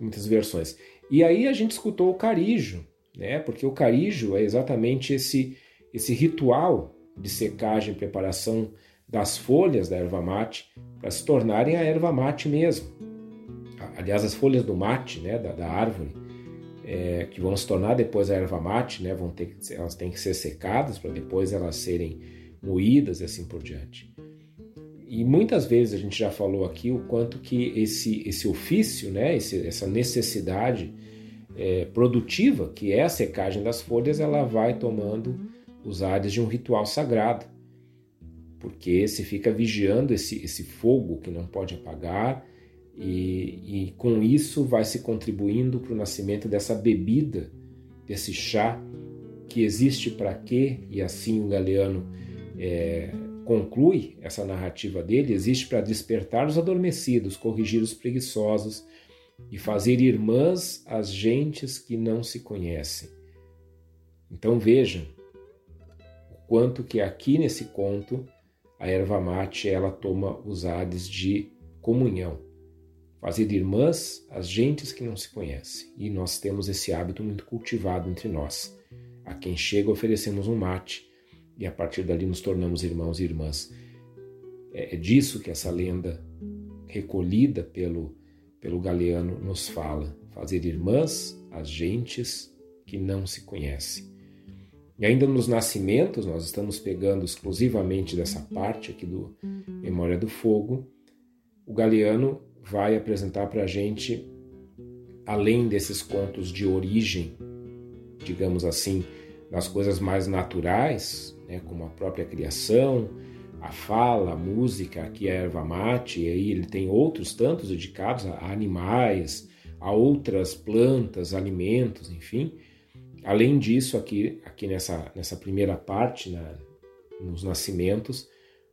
S2: muitas versões. E aí a gente escutou o carijo, né? Porque o carijo é exatamente esse esse ritual de secagem e preparação das folhas da erva mate para se tornarem a erva mate mesmo. Aliás, as folhas do mate, né, da, da árvore, é, que vão se tornar depois a erva mate, né, vão ter, elas têm que ser secadas para depois elas serem moídas e assim por diante. E muitas vezes a gente já falou aqui o quanto que esse, esse ofício, né, esse, essa necessidade é, produtiva, que é a secagem das folhas, ela vai tomando os ares de um ritual sagrado. Porque se fica vigiando esse, esse fogo que não pode apagar, e, e com isso vai se contribuindo para o nascimento dessa bebida, desse chá, que existe para quê? E assim o Galeano é, conclui essa narrativa dele, existe para despertar os adormecidos, corrigir os preguiçosos e fazer irmãs as gentes que não se conhecem. Então vejam o quanto que aqui nesse conto a erva mate ela toma os ares de comunhão, fazer irmãs as gentes que não se conhecem. E nós temos esse hábito muito cultivado entre nós. A quem chega oferecemos um mate e a partir dali nos tornamos irmãos e irmãs. É, é disso que essa lenda recolhida pelo, pelo Galeano nos fala: fazer irmãs as gentes que não se conhecem. E ainda nos nascimentos, nós estamos pegando exclusivamente dessa parte aqui do Memória do Fogo, o Galeano vai apresentar para a gente, além desses contos de origem, digamos assim, das coisas mais naturais, né, como a própria criação, a fala, a música, aqui é erva mate, e aí ele tem outros tantos dedicados a animais, a outras plantas, alimentos, enfim. Além disso, aqui, aqui nessa, nessa primeira parte, na, nos nascimentos,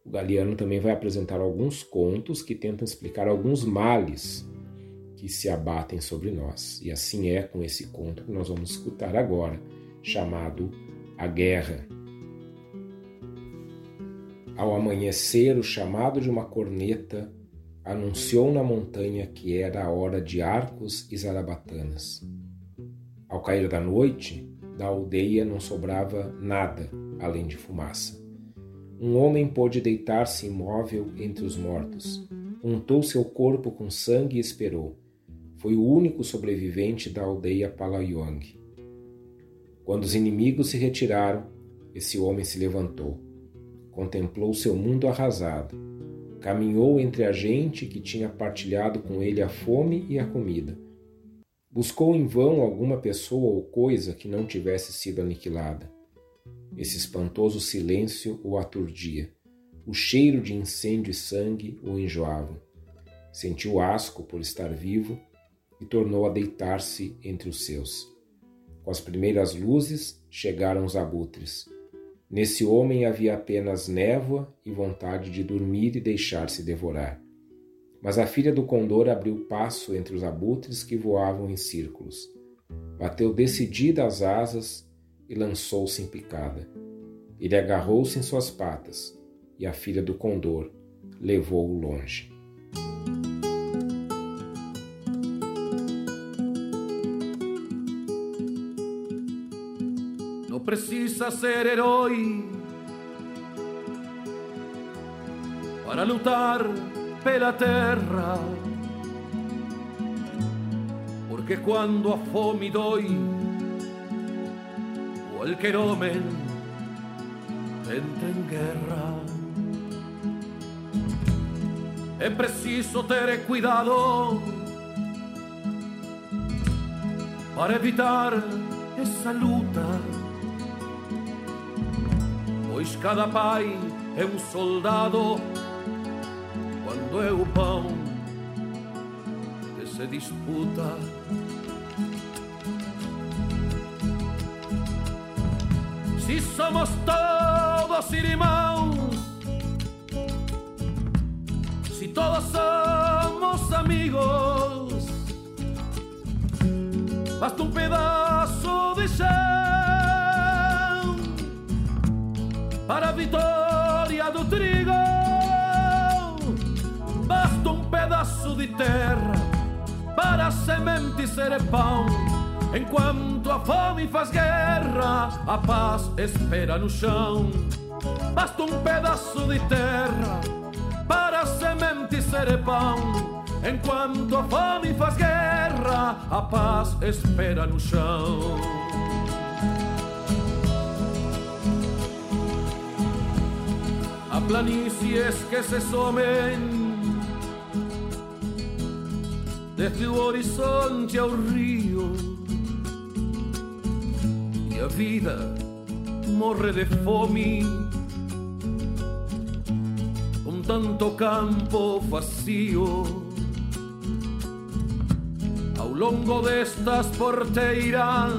S2: o Galeano também vai apresentar alguns contos que tentam explicar alguns males que se abatem sobre nós. E assim é com esse conto que nós vamos escutar agora, chamado A Guerra. Ao amanhecer, o chamado de uma corneta anunciou na montanha que era a hora de arcos e zarabatanas. Ao cair da noite, da aldeia não sobrava nada além de fumaça. Um homem pôde deitar-se imóvel entre os mortos. Untou seu corpo com sangue e esperou. Foi o único sobrevivente da aldeia Palayong. Quando os inimigos se retiraram, esse homem se levantou contemplou seu mundo arrasado, caminhou entre a gente que tinha partilhado com ele a fome e a comida. Buscou em vão alguma pessoa ou coisa que não tivesse sido aniquilada. Esse espantoso silêncio o aturdia. O cheiro de incêndio e sangue o enjoavam. Sentiu asco por estar vivo e tornou a deitar-se entre os seus. Com as primeiras luzes chegaram os abutres. Nesse homem havia apenas névoa e vontade de dormir e deixar-se devorar. Mas a filha do condor abriu passo entre os abutres que voavam em círculos. Bateu decidida as asas e lançou-se em picada. Ele agarrou-se em suas patas e a filha do condor levou-o longe.
S3: Precisa ser herói para lutar pela terra. Porque quando a fome dói, qualquer homem entra em guerra. É preciso ter cuidado para evitar essa luta, pois cada pai é um soldado quando é o pão que se disputa. Se somos todos irmãos, se todos somos amigos, basta um pedaço de chão para a vitória do trigo. Basta um pedaço de terra para a semente ser pão. Enquanto a fome faz guerra, a paz espera no chão. Basta um pedaço de terra para a semente ser pão. Enquanto a fome faz guerra, a paz espera no chão. A planície esquece somem desde o horizonte ao rio e a vida morre de fome com tanto campo vazio ao longo destas porteiras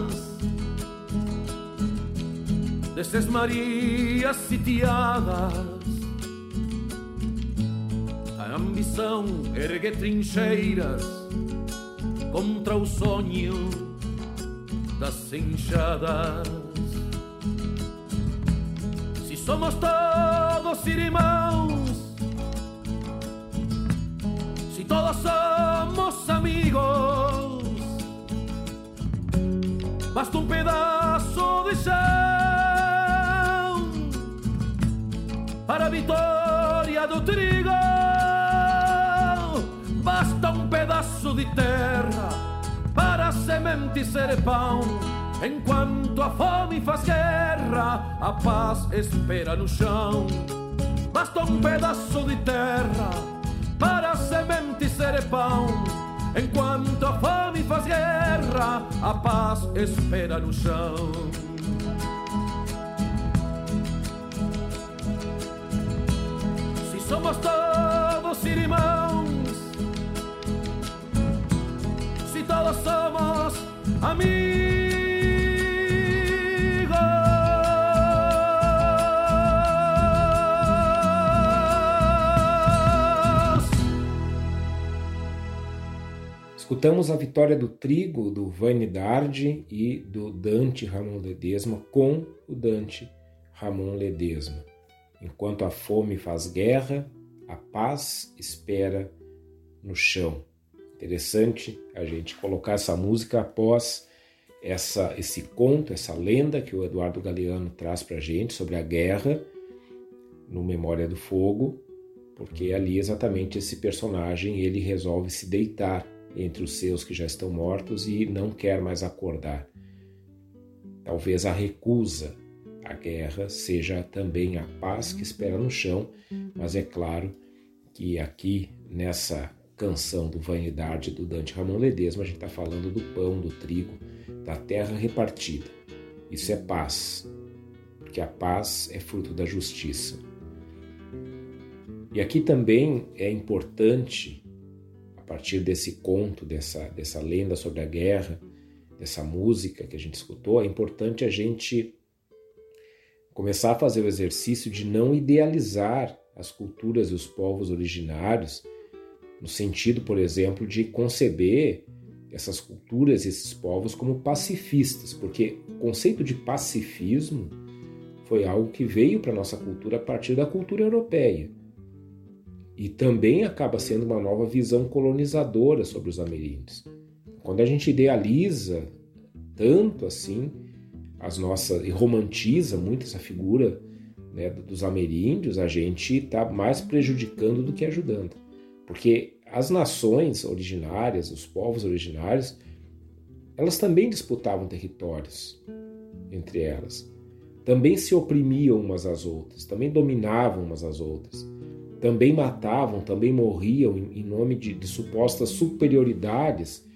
S3: destas Marias sitiadas ambição ergue trincheiras contra o sonho das enxadas. Se somos todos irmãos, se todos somos amigos, basta um pedaço de chão para a vitória do trigo. Pedaço de terra para semente ser pão. Enquanto a fome faz guerra, a paz espera no chão. Basta um pedaço de terra para semente ser pão. Enquanto a fome faz guerra, a paz espera no chão. Se somos todos irmãos, todos somos amigos.
S2: Escutamos a vitória do trigo do Vanidade e do Dante Ramon Ledesma com o Dante Ramon Ledesma. Enquanto a fome faz guerra, a paz espera no chão. Interessante a gente colocar essa música após essa, esse conto, essa lenda que o Eduardo Galeano traz para a gente sobre a guerra no Memória do Fogo, porque ali exatamente esse personagem ele resolve se deitar entre os seus que já estão mortos e não quer mais acordar. Talvez a recusa a guerra seja também a paz que espera no chão, mas é claro que aqui nessa canção do Vanidade do Dante Ramon Ledesma a gente está falando do pão, do trigo, da terra repartida. Isso é paz, porque a paz é fruto da justiça. E aqui também é importante, a partir desse conto, dessa, dessa lenda sobre a guerra, dessa música que a gente escutou, é importante a gente começar a fazer o exercício de não idealizar as culturas e os povos originários, no sentido, por exemplo, de conceber essas culturas esses povos como pacifistas, porque o conceito de pacifismo foi algo que veio para a nossa cultura a partir da cultura europeia. E também acaba sendo uma nova visão colonizadora sobre os ameríndios. Quando a gente idealiza tanto assim as nossas e romantiza muito essa figura né, dos ameríndios, a gente está mais prejudicando do que ajudando. Porque as nações originárias, os povos originários, elas também disputavam territórios entre elas. Também se oprimiam umas às outras, também dominavam umas às outras. Também matavam, também morriam em nome de, de supostas superioridades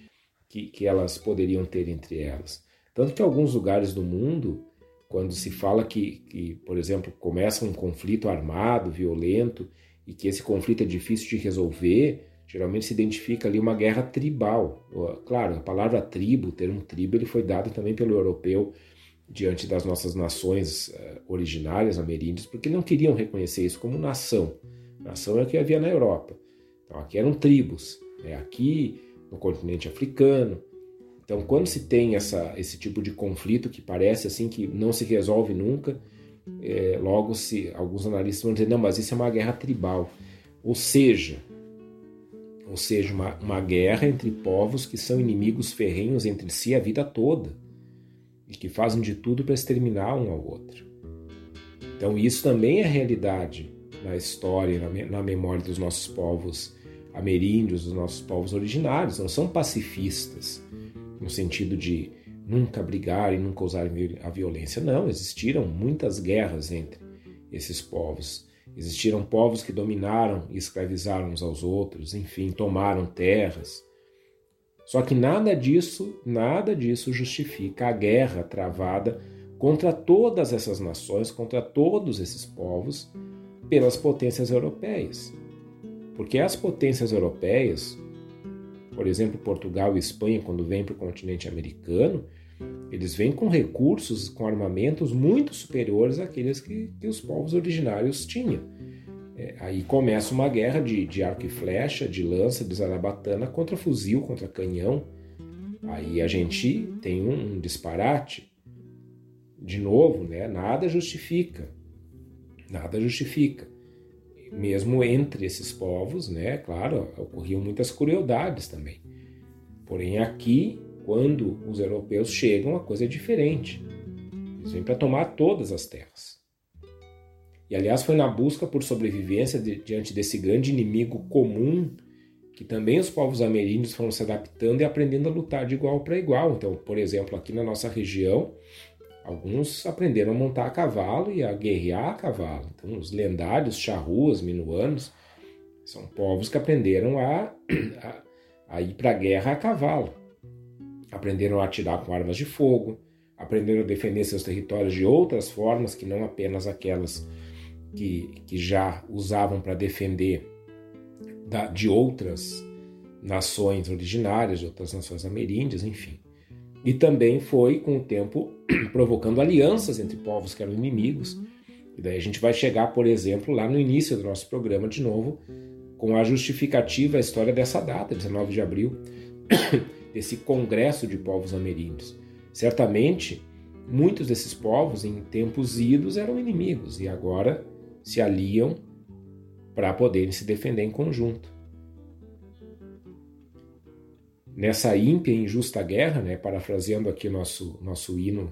S2: que, que elas poderiam ter entre elas. Tanto que alguns lugares do mundo, quando se fala que, que, por exemplo, começa um conflito armado, violento, e que esse conflito é difícil de resolver, geralmente se identifica ali uma guerra tribal. Claro, a palavra tribo, o termo tribo, ele foi dado também pelo europeu diante das nossas nações eh, originárias, ameríndias, porque não queriam reconhecer isso como nação. Nação é o que havia na Europa. Então aqui eram tribos. Né? Aqui no continente africano. Então, quando se tem essa, esse tipo de conflito que parece assim que não se resolve nunca, é, logo se alguns analistas vão dizer não, mas isso é uma guerra tribal, ou seja, ou seja, uma, uma guerra entre povos que são inimigos ferrenhos entre si a vida toda e que fazem de tudo para exterminar um ao outro. Então, isso também é realidade na história, na, na memória dos nossos povos ameríndios, dos nossos povos originários, não são pacifistas, no sentido de nunca brigar e nunca usar a violência. Não, existiram muitas guerras entre esses povos. Existiram povos que dominaram e escravizaram uns aos outros, enfim, tomaram terras. Só que nada disso, nada disso justifica a guerra travada contra todas essas nações, contra todos esses povos, pelas potências europeias. Porque as potências europeias, por exemplo, Portugal e Espanha, quando vêm para o continente americano, eles vêm com recursos, com armamentos muito superiores àqueles que, que os povos originários tinham. É, aí começa uma guerra de, de arco e flecha, de lança, de zarabatana contra fuzil, contra canhão. Aí a gente tem um, um disparate. De novo, né? nada justifica. Nada justifica mesmo entre esses povos, né, claro, ocorriam muitas crueldades também. Porém, aqui, quando os europeus chegam, a coisa é diferente. Eles vêm para tomar todas as terras. E, aliás, foi na busca por sobrevivência de, diante desse grande inimigo comum que também os povos ameríndios foram se adaptando e aprendendo a lutar de igual para igual. Então, por exemplo, aqui na nossa região, Alguns aprenderam a montar a cavalo e a guerrear a cavalo. Então, os lendários charruas, minuanos, são povos que aprenderam a, a, a ir para a guerra a cavalo. Aprenderam a atirar com armas de fogo, aprenderam a defender seus territórios de outras formas que não apenas aquelas que, que já usavam para defender da, de outras nações originárias, de outras nações ameríndias, enfim. E também foi, com o tempo, provocando alianças entre povos que eram inimigos. E daí a gente vai chegar, por exemplo, lá no início do nosso programa de novo, com a justificativa, a história dessa data, 19 de abril, desse congresso de povos ameríndios. Certamente, muitos desses povos, em tempos idos, eram inimigos e agora se aliam para poderem se defender em conjunto nessa ímpia e injusta guerra, né, parafraseando aqui nosso, nosso hino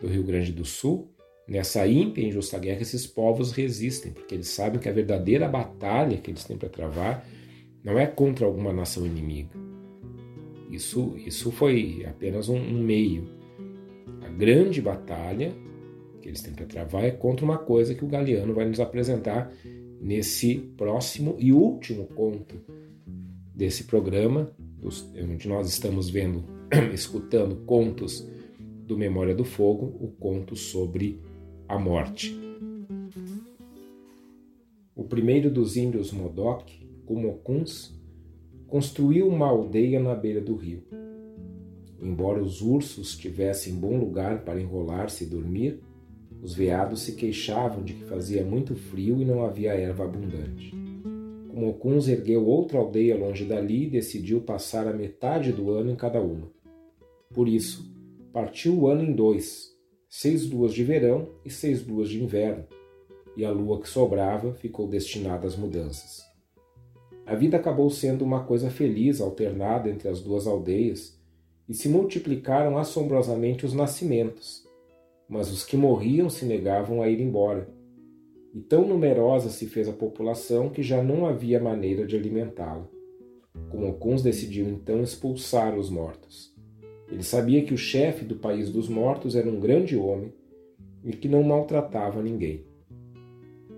S2: do Rio Grande do Sul, nessa ímpia e injusta guerra esses povos resistem, porque eles sabem que a verdadeira batalha que eles têm para travar não é contra alguma nação inimiga. Isso, isso foi apenas um, um meio. A grande batalha que eles têm para travar é contra uma coisa que o Galeano vai nos apresentar nesse próximo e último conto desse programa, onde nós estamos vendo, escutando contos do Memória do Fogo, o conto sobre a morte. O primeiro dos índios Modoc, Kumokuns, construiu uma aldeia na beira do rio. Embora os ursos tivessem bom lugar para enrolar-se e dormir, os veados se queixavam de que fazia muito frio e não havia erva abundante. Kumokuns ergueu outra aldeia longe dali e decidiu passar a metade do ano em cada uma. Por isso, partiu o ano em dois, seis luas de verão e seis luas de inverno, e a lua que sobrava ficou destinada às mudanças. A vida acabou sendo uma coisa feliz alternada entre as duas aldeias, e se multiplicaram assombrosamente os nascimentos, mas os que morriam se negavam a ir embora. E tão numerosa se fez a população que já não havia maneira de alimentá-la. Comocuns decidiu então expulsar os mortos. Ele sabia que o chefe do país dos mortos era um grande homem e que não maltratava ninguém.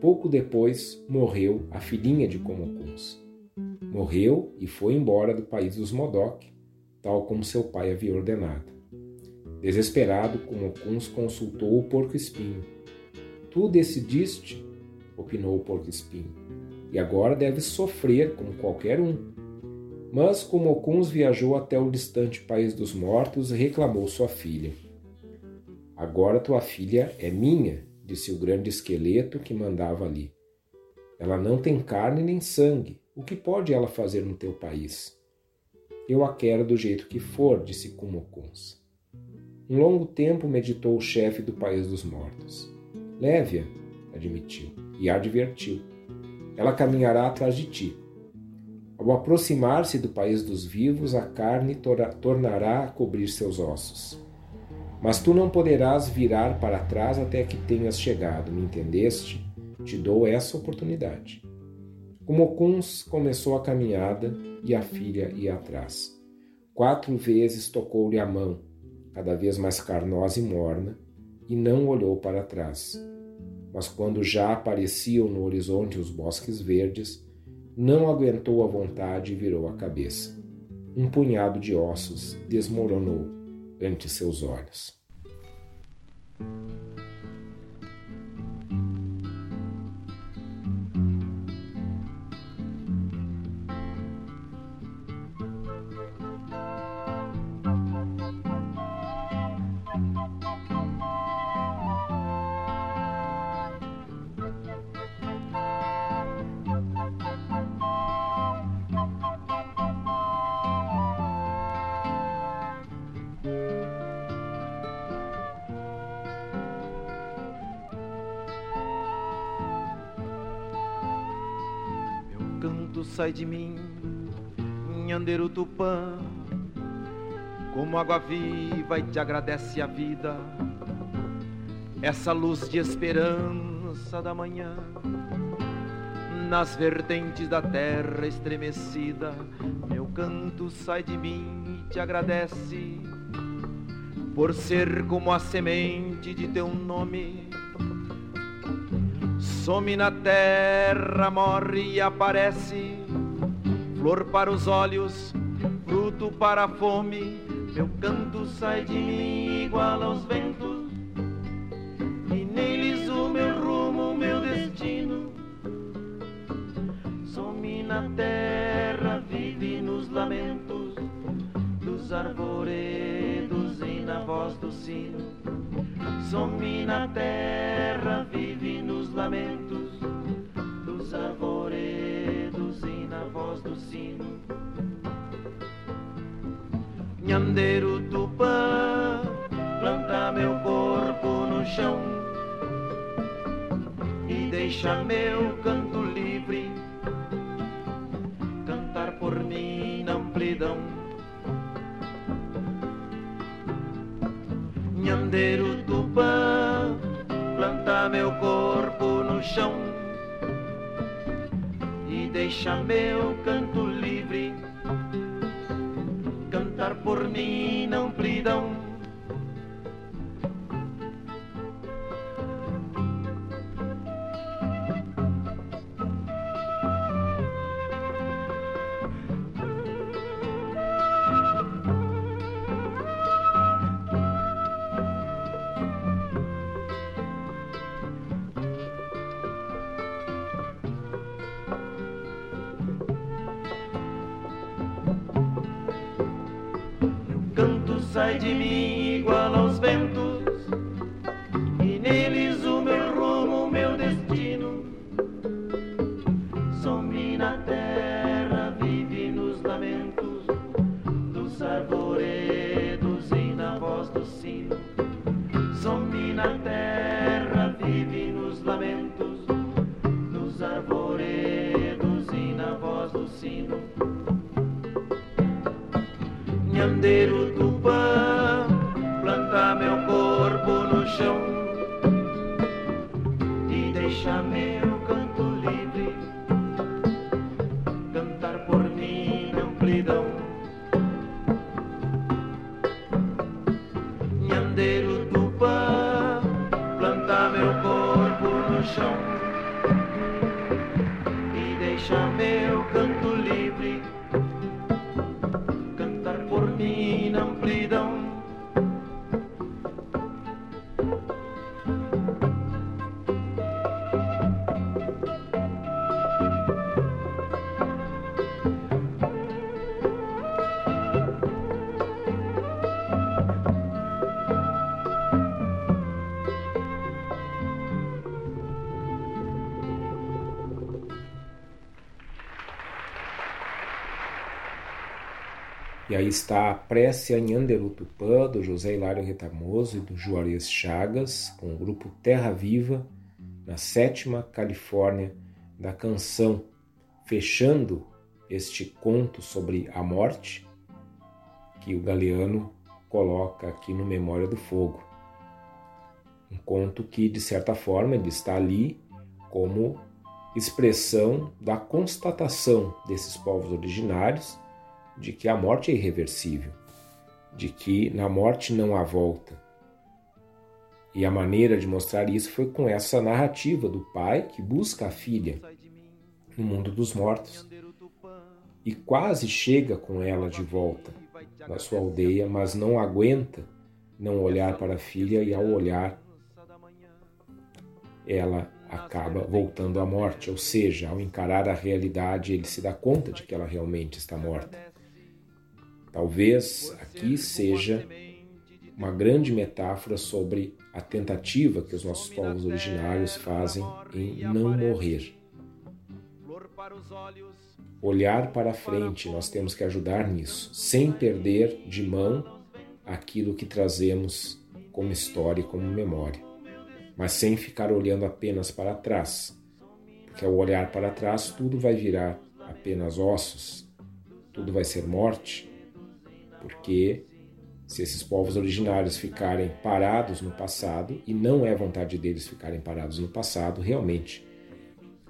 S2: Pouco depois morreu a filhinha de Comocuns. Morreu e foi embora do país dos Modoc, tal como seu pai havia ordenado. Desesperado, Kumokuns consultou o porco-espinho. Tu decidiste, opinou o porco-espinho, e agora deves sofrer como qualquer um. Mas Kumokuns viajou até o distante país dos mortos e reclamou sua filha. Agora tua filha é minha, disse o grande esqueleto que mandava ali. Ela não tem carne nem sangue, o que pode ela fazer no teu país? Eu a quero do jeito que for, disse Kumokuns. Um longo tempo meditou o chefe do país dos mortos. Leve-a, admitiu, e advertiu. Ela caminhará atrás de ti. Ao aproximar-se do país dos vivos, a carne tornará a cobrir seus ossos. Mas tu não poderás virar para trás até que tenhas chegado, me entendeste? Te dou essa oportunidade. O Mocuns começou a caminhada e a filha ia atrás. Quatro vezes tocou-lhe a mão, cada vez mais carnosa e morna, e não olhou para trás. Mas quando já apareciam no horizonte os bosques verdes, não aguentou a vontade e virou a cabeça. Um punhado de ossos desmoronou ante seus olhos.
S7: Sai de mim, Nhandeiro Tupã, como água viva e te agradece a vida, essa luz de esperança da manhã, nas vertentes da terra estremecida, meu canto sai de mim e te agradece, por ser como a semente de teu nome. Some na terra, morre e aparece flor para os olhos, fruto para a fome. Meu canto sai de mim igual aos ventos, e neles o meu rumo, meu destino. Some na terra, vive nos lamentos dos arvoredos e na voz do sino. Some na terra, vive nos lamentos dos arvoredos voz do sino. Nhandeiro Tupã, planta meu corpo no chão e deixa meu canto livre cantar por mim na amplidão. Nhandeiro Tupã, planta meu corpo no chão deixa meu canto livre cantar por mim na amplidão.
S2: Está a prece a Nhanderu Tupã, do José Hilário Retamoso e do Juarez Chagas, com o grupo Terra Viva, na sétima Califórnia da canção, fechando este conto sobre a morte que o Galeano coloca aqui no Memória do Fogo. Um conto que, de certa forma, ele está ali como expressão da constatação desses povos originários de que a morte é irreversível, de que na morte não há volta. E a maneira de mostrar isso foi com essa narrativa do pai que busca a filha no mundo dos mortos e quase chega com ela de volta na sua aldeia, mas não aguenta não olhar para a filha e ao olhar ela acaba voltando à morte, ou seja, ao encarar a realidade, ele se dá conta de que ela realmente está morta. Talvez aqui seja uma grande metáfora sobre a tentativa que os nossos povos originários fazem em não morrer. Olhar para frente, nós temos que ajudar nisso, sem perder de mão aquilo que trazemos como história e como memória, mas sem ficar olhando apenas para trás, porque ao olhar para trás tudo vai virar apenas ossos, tudo vai ser morte, porque se esses povos originários ficarem parados no passado, e não é vontade deles ficarem parados no passado, realmente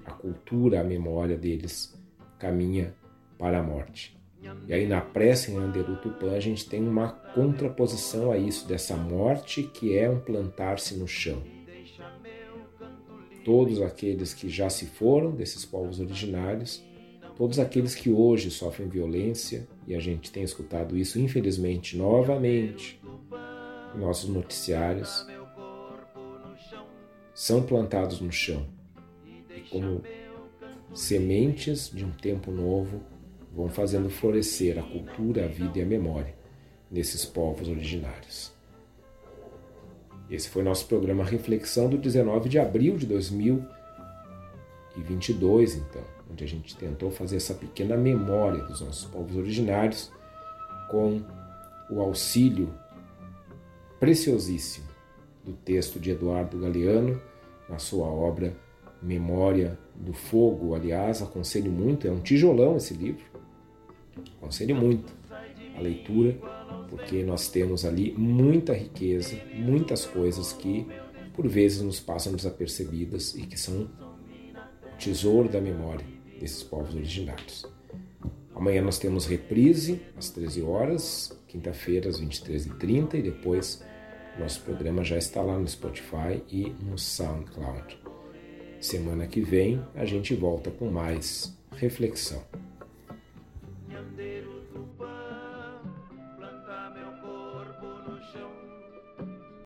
S2: a cultura, a memória deles caminha para a morte. E aí na prece em Anderu Tupã a gente tem uma contraposição a isso, dessa morte que é um plantar-se no chão. Todos aqueles que já se foram desses povos originários todos aqueles que hoje sofrem violência, e a gente tem escutado isso, infelizmente, novamente, em nossos noticiários, são plantados no chão. E como sementes de um tempo novo, vão fazendo florescer a cultura, a vida e a memória nesses povos originários. Esse foi nosso programa Reflexão do 19 de abril de 2022, então onde a gente tentou fazer essa pequena memória dos nossos povos originários com o auxílio preciosíssimo do texto de Eduardo Galeano na sua obra Memória do Fogo. Aliás, aconselho muito, é um tijolão esse livro. Aconselho muito a leitura, porque nós temos ali muita riqueza, muitas coisas que por vezes nos passam desapercebidas e que são tesouro da memória desses povos originários. Amanhã nós temos reprise às 13 horas, quinta-feira às 23h30 e depois nosso programa já está lá no Spotify e no SoundCloud. Semana que vem a gente volta com mais reflexão.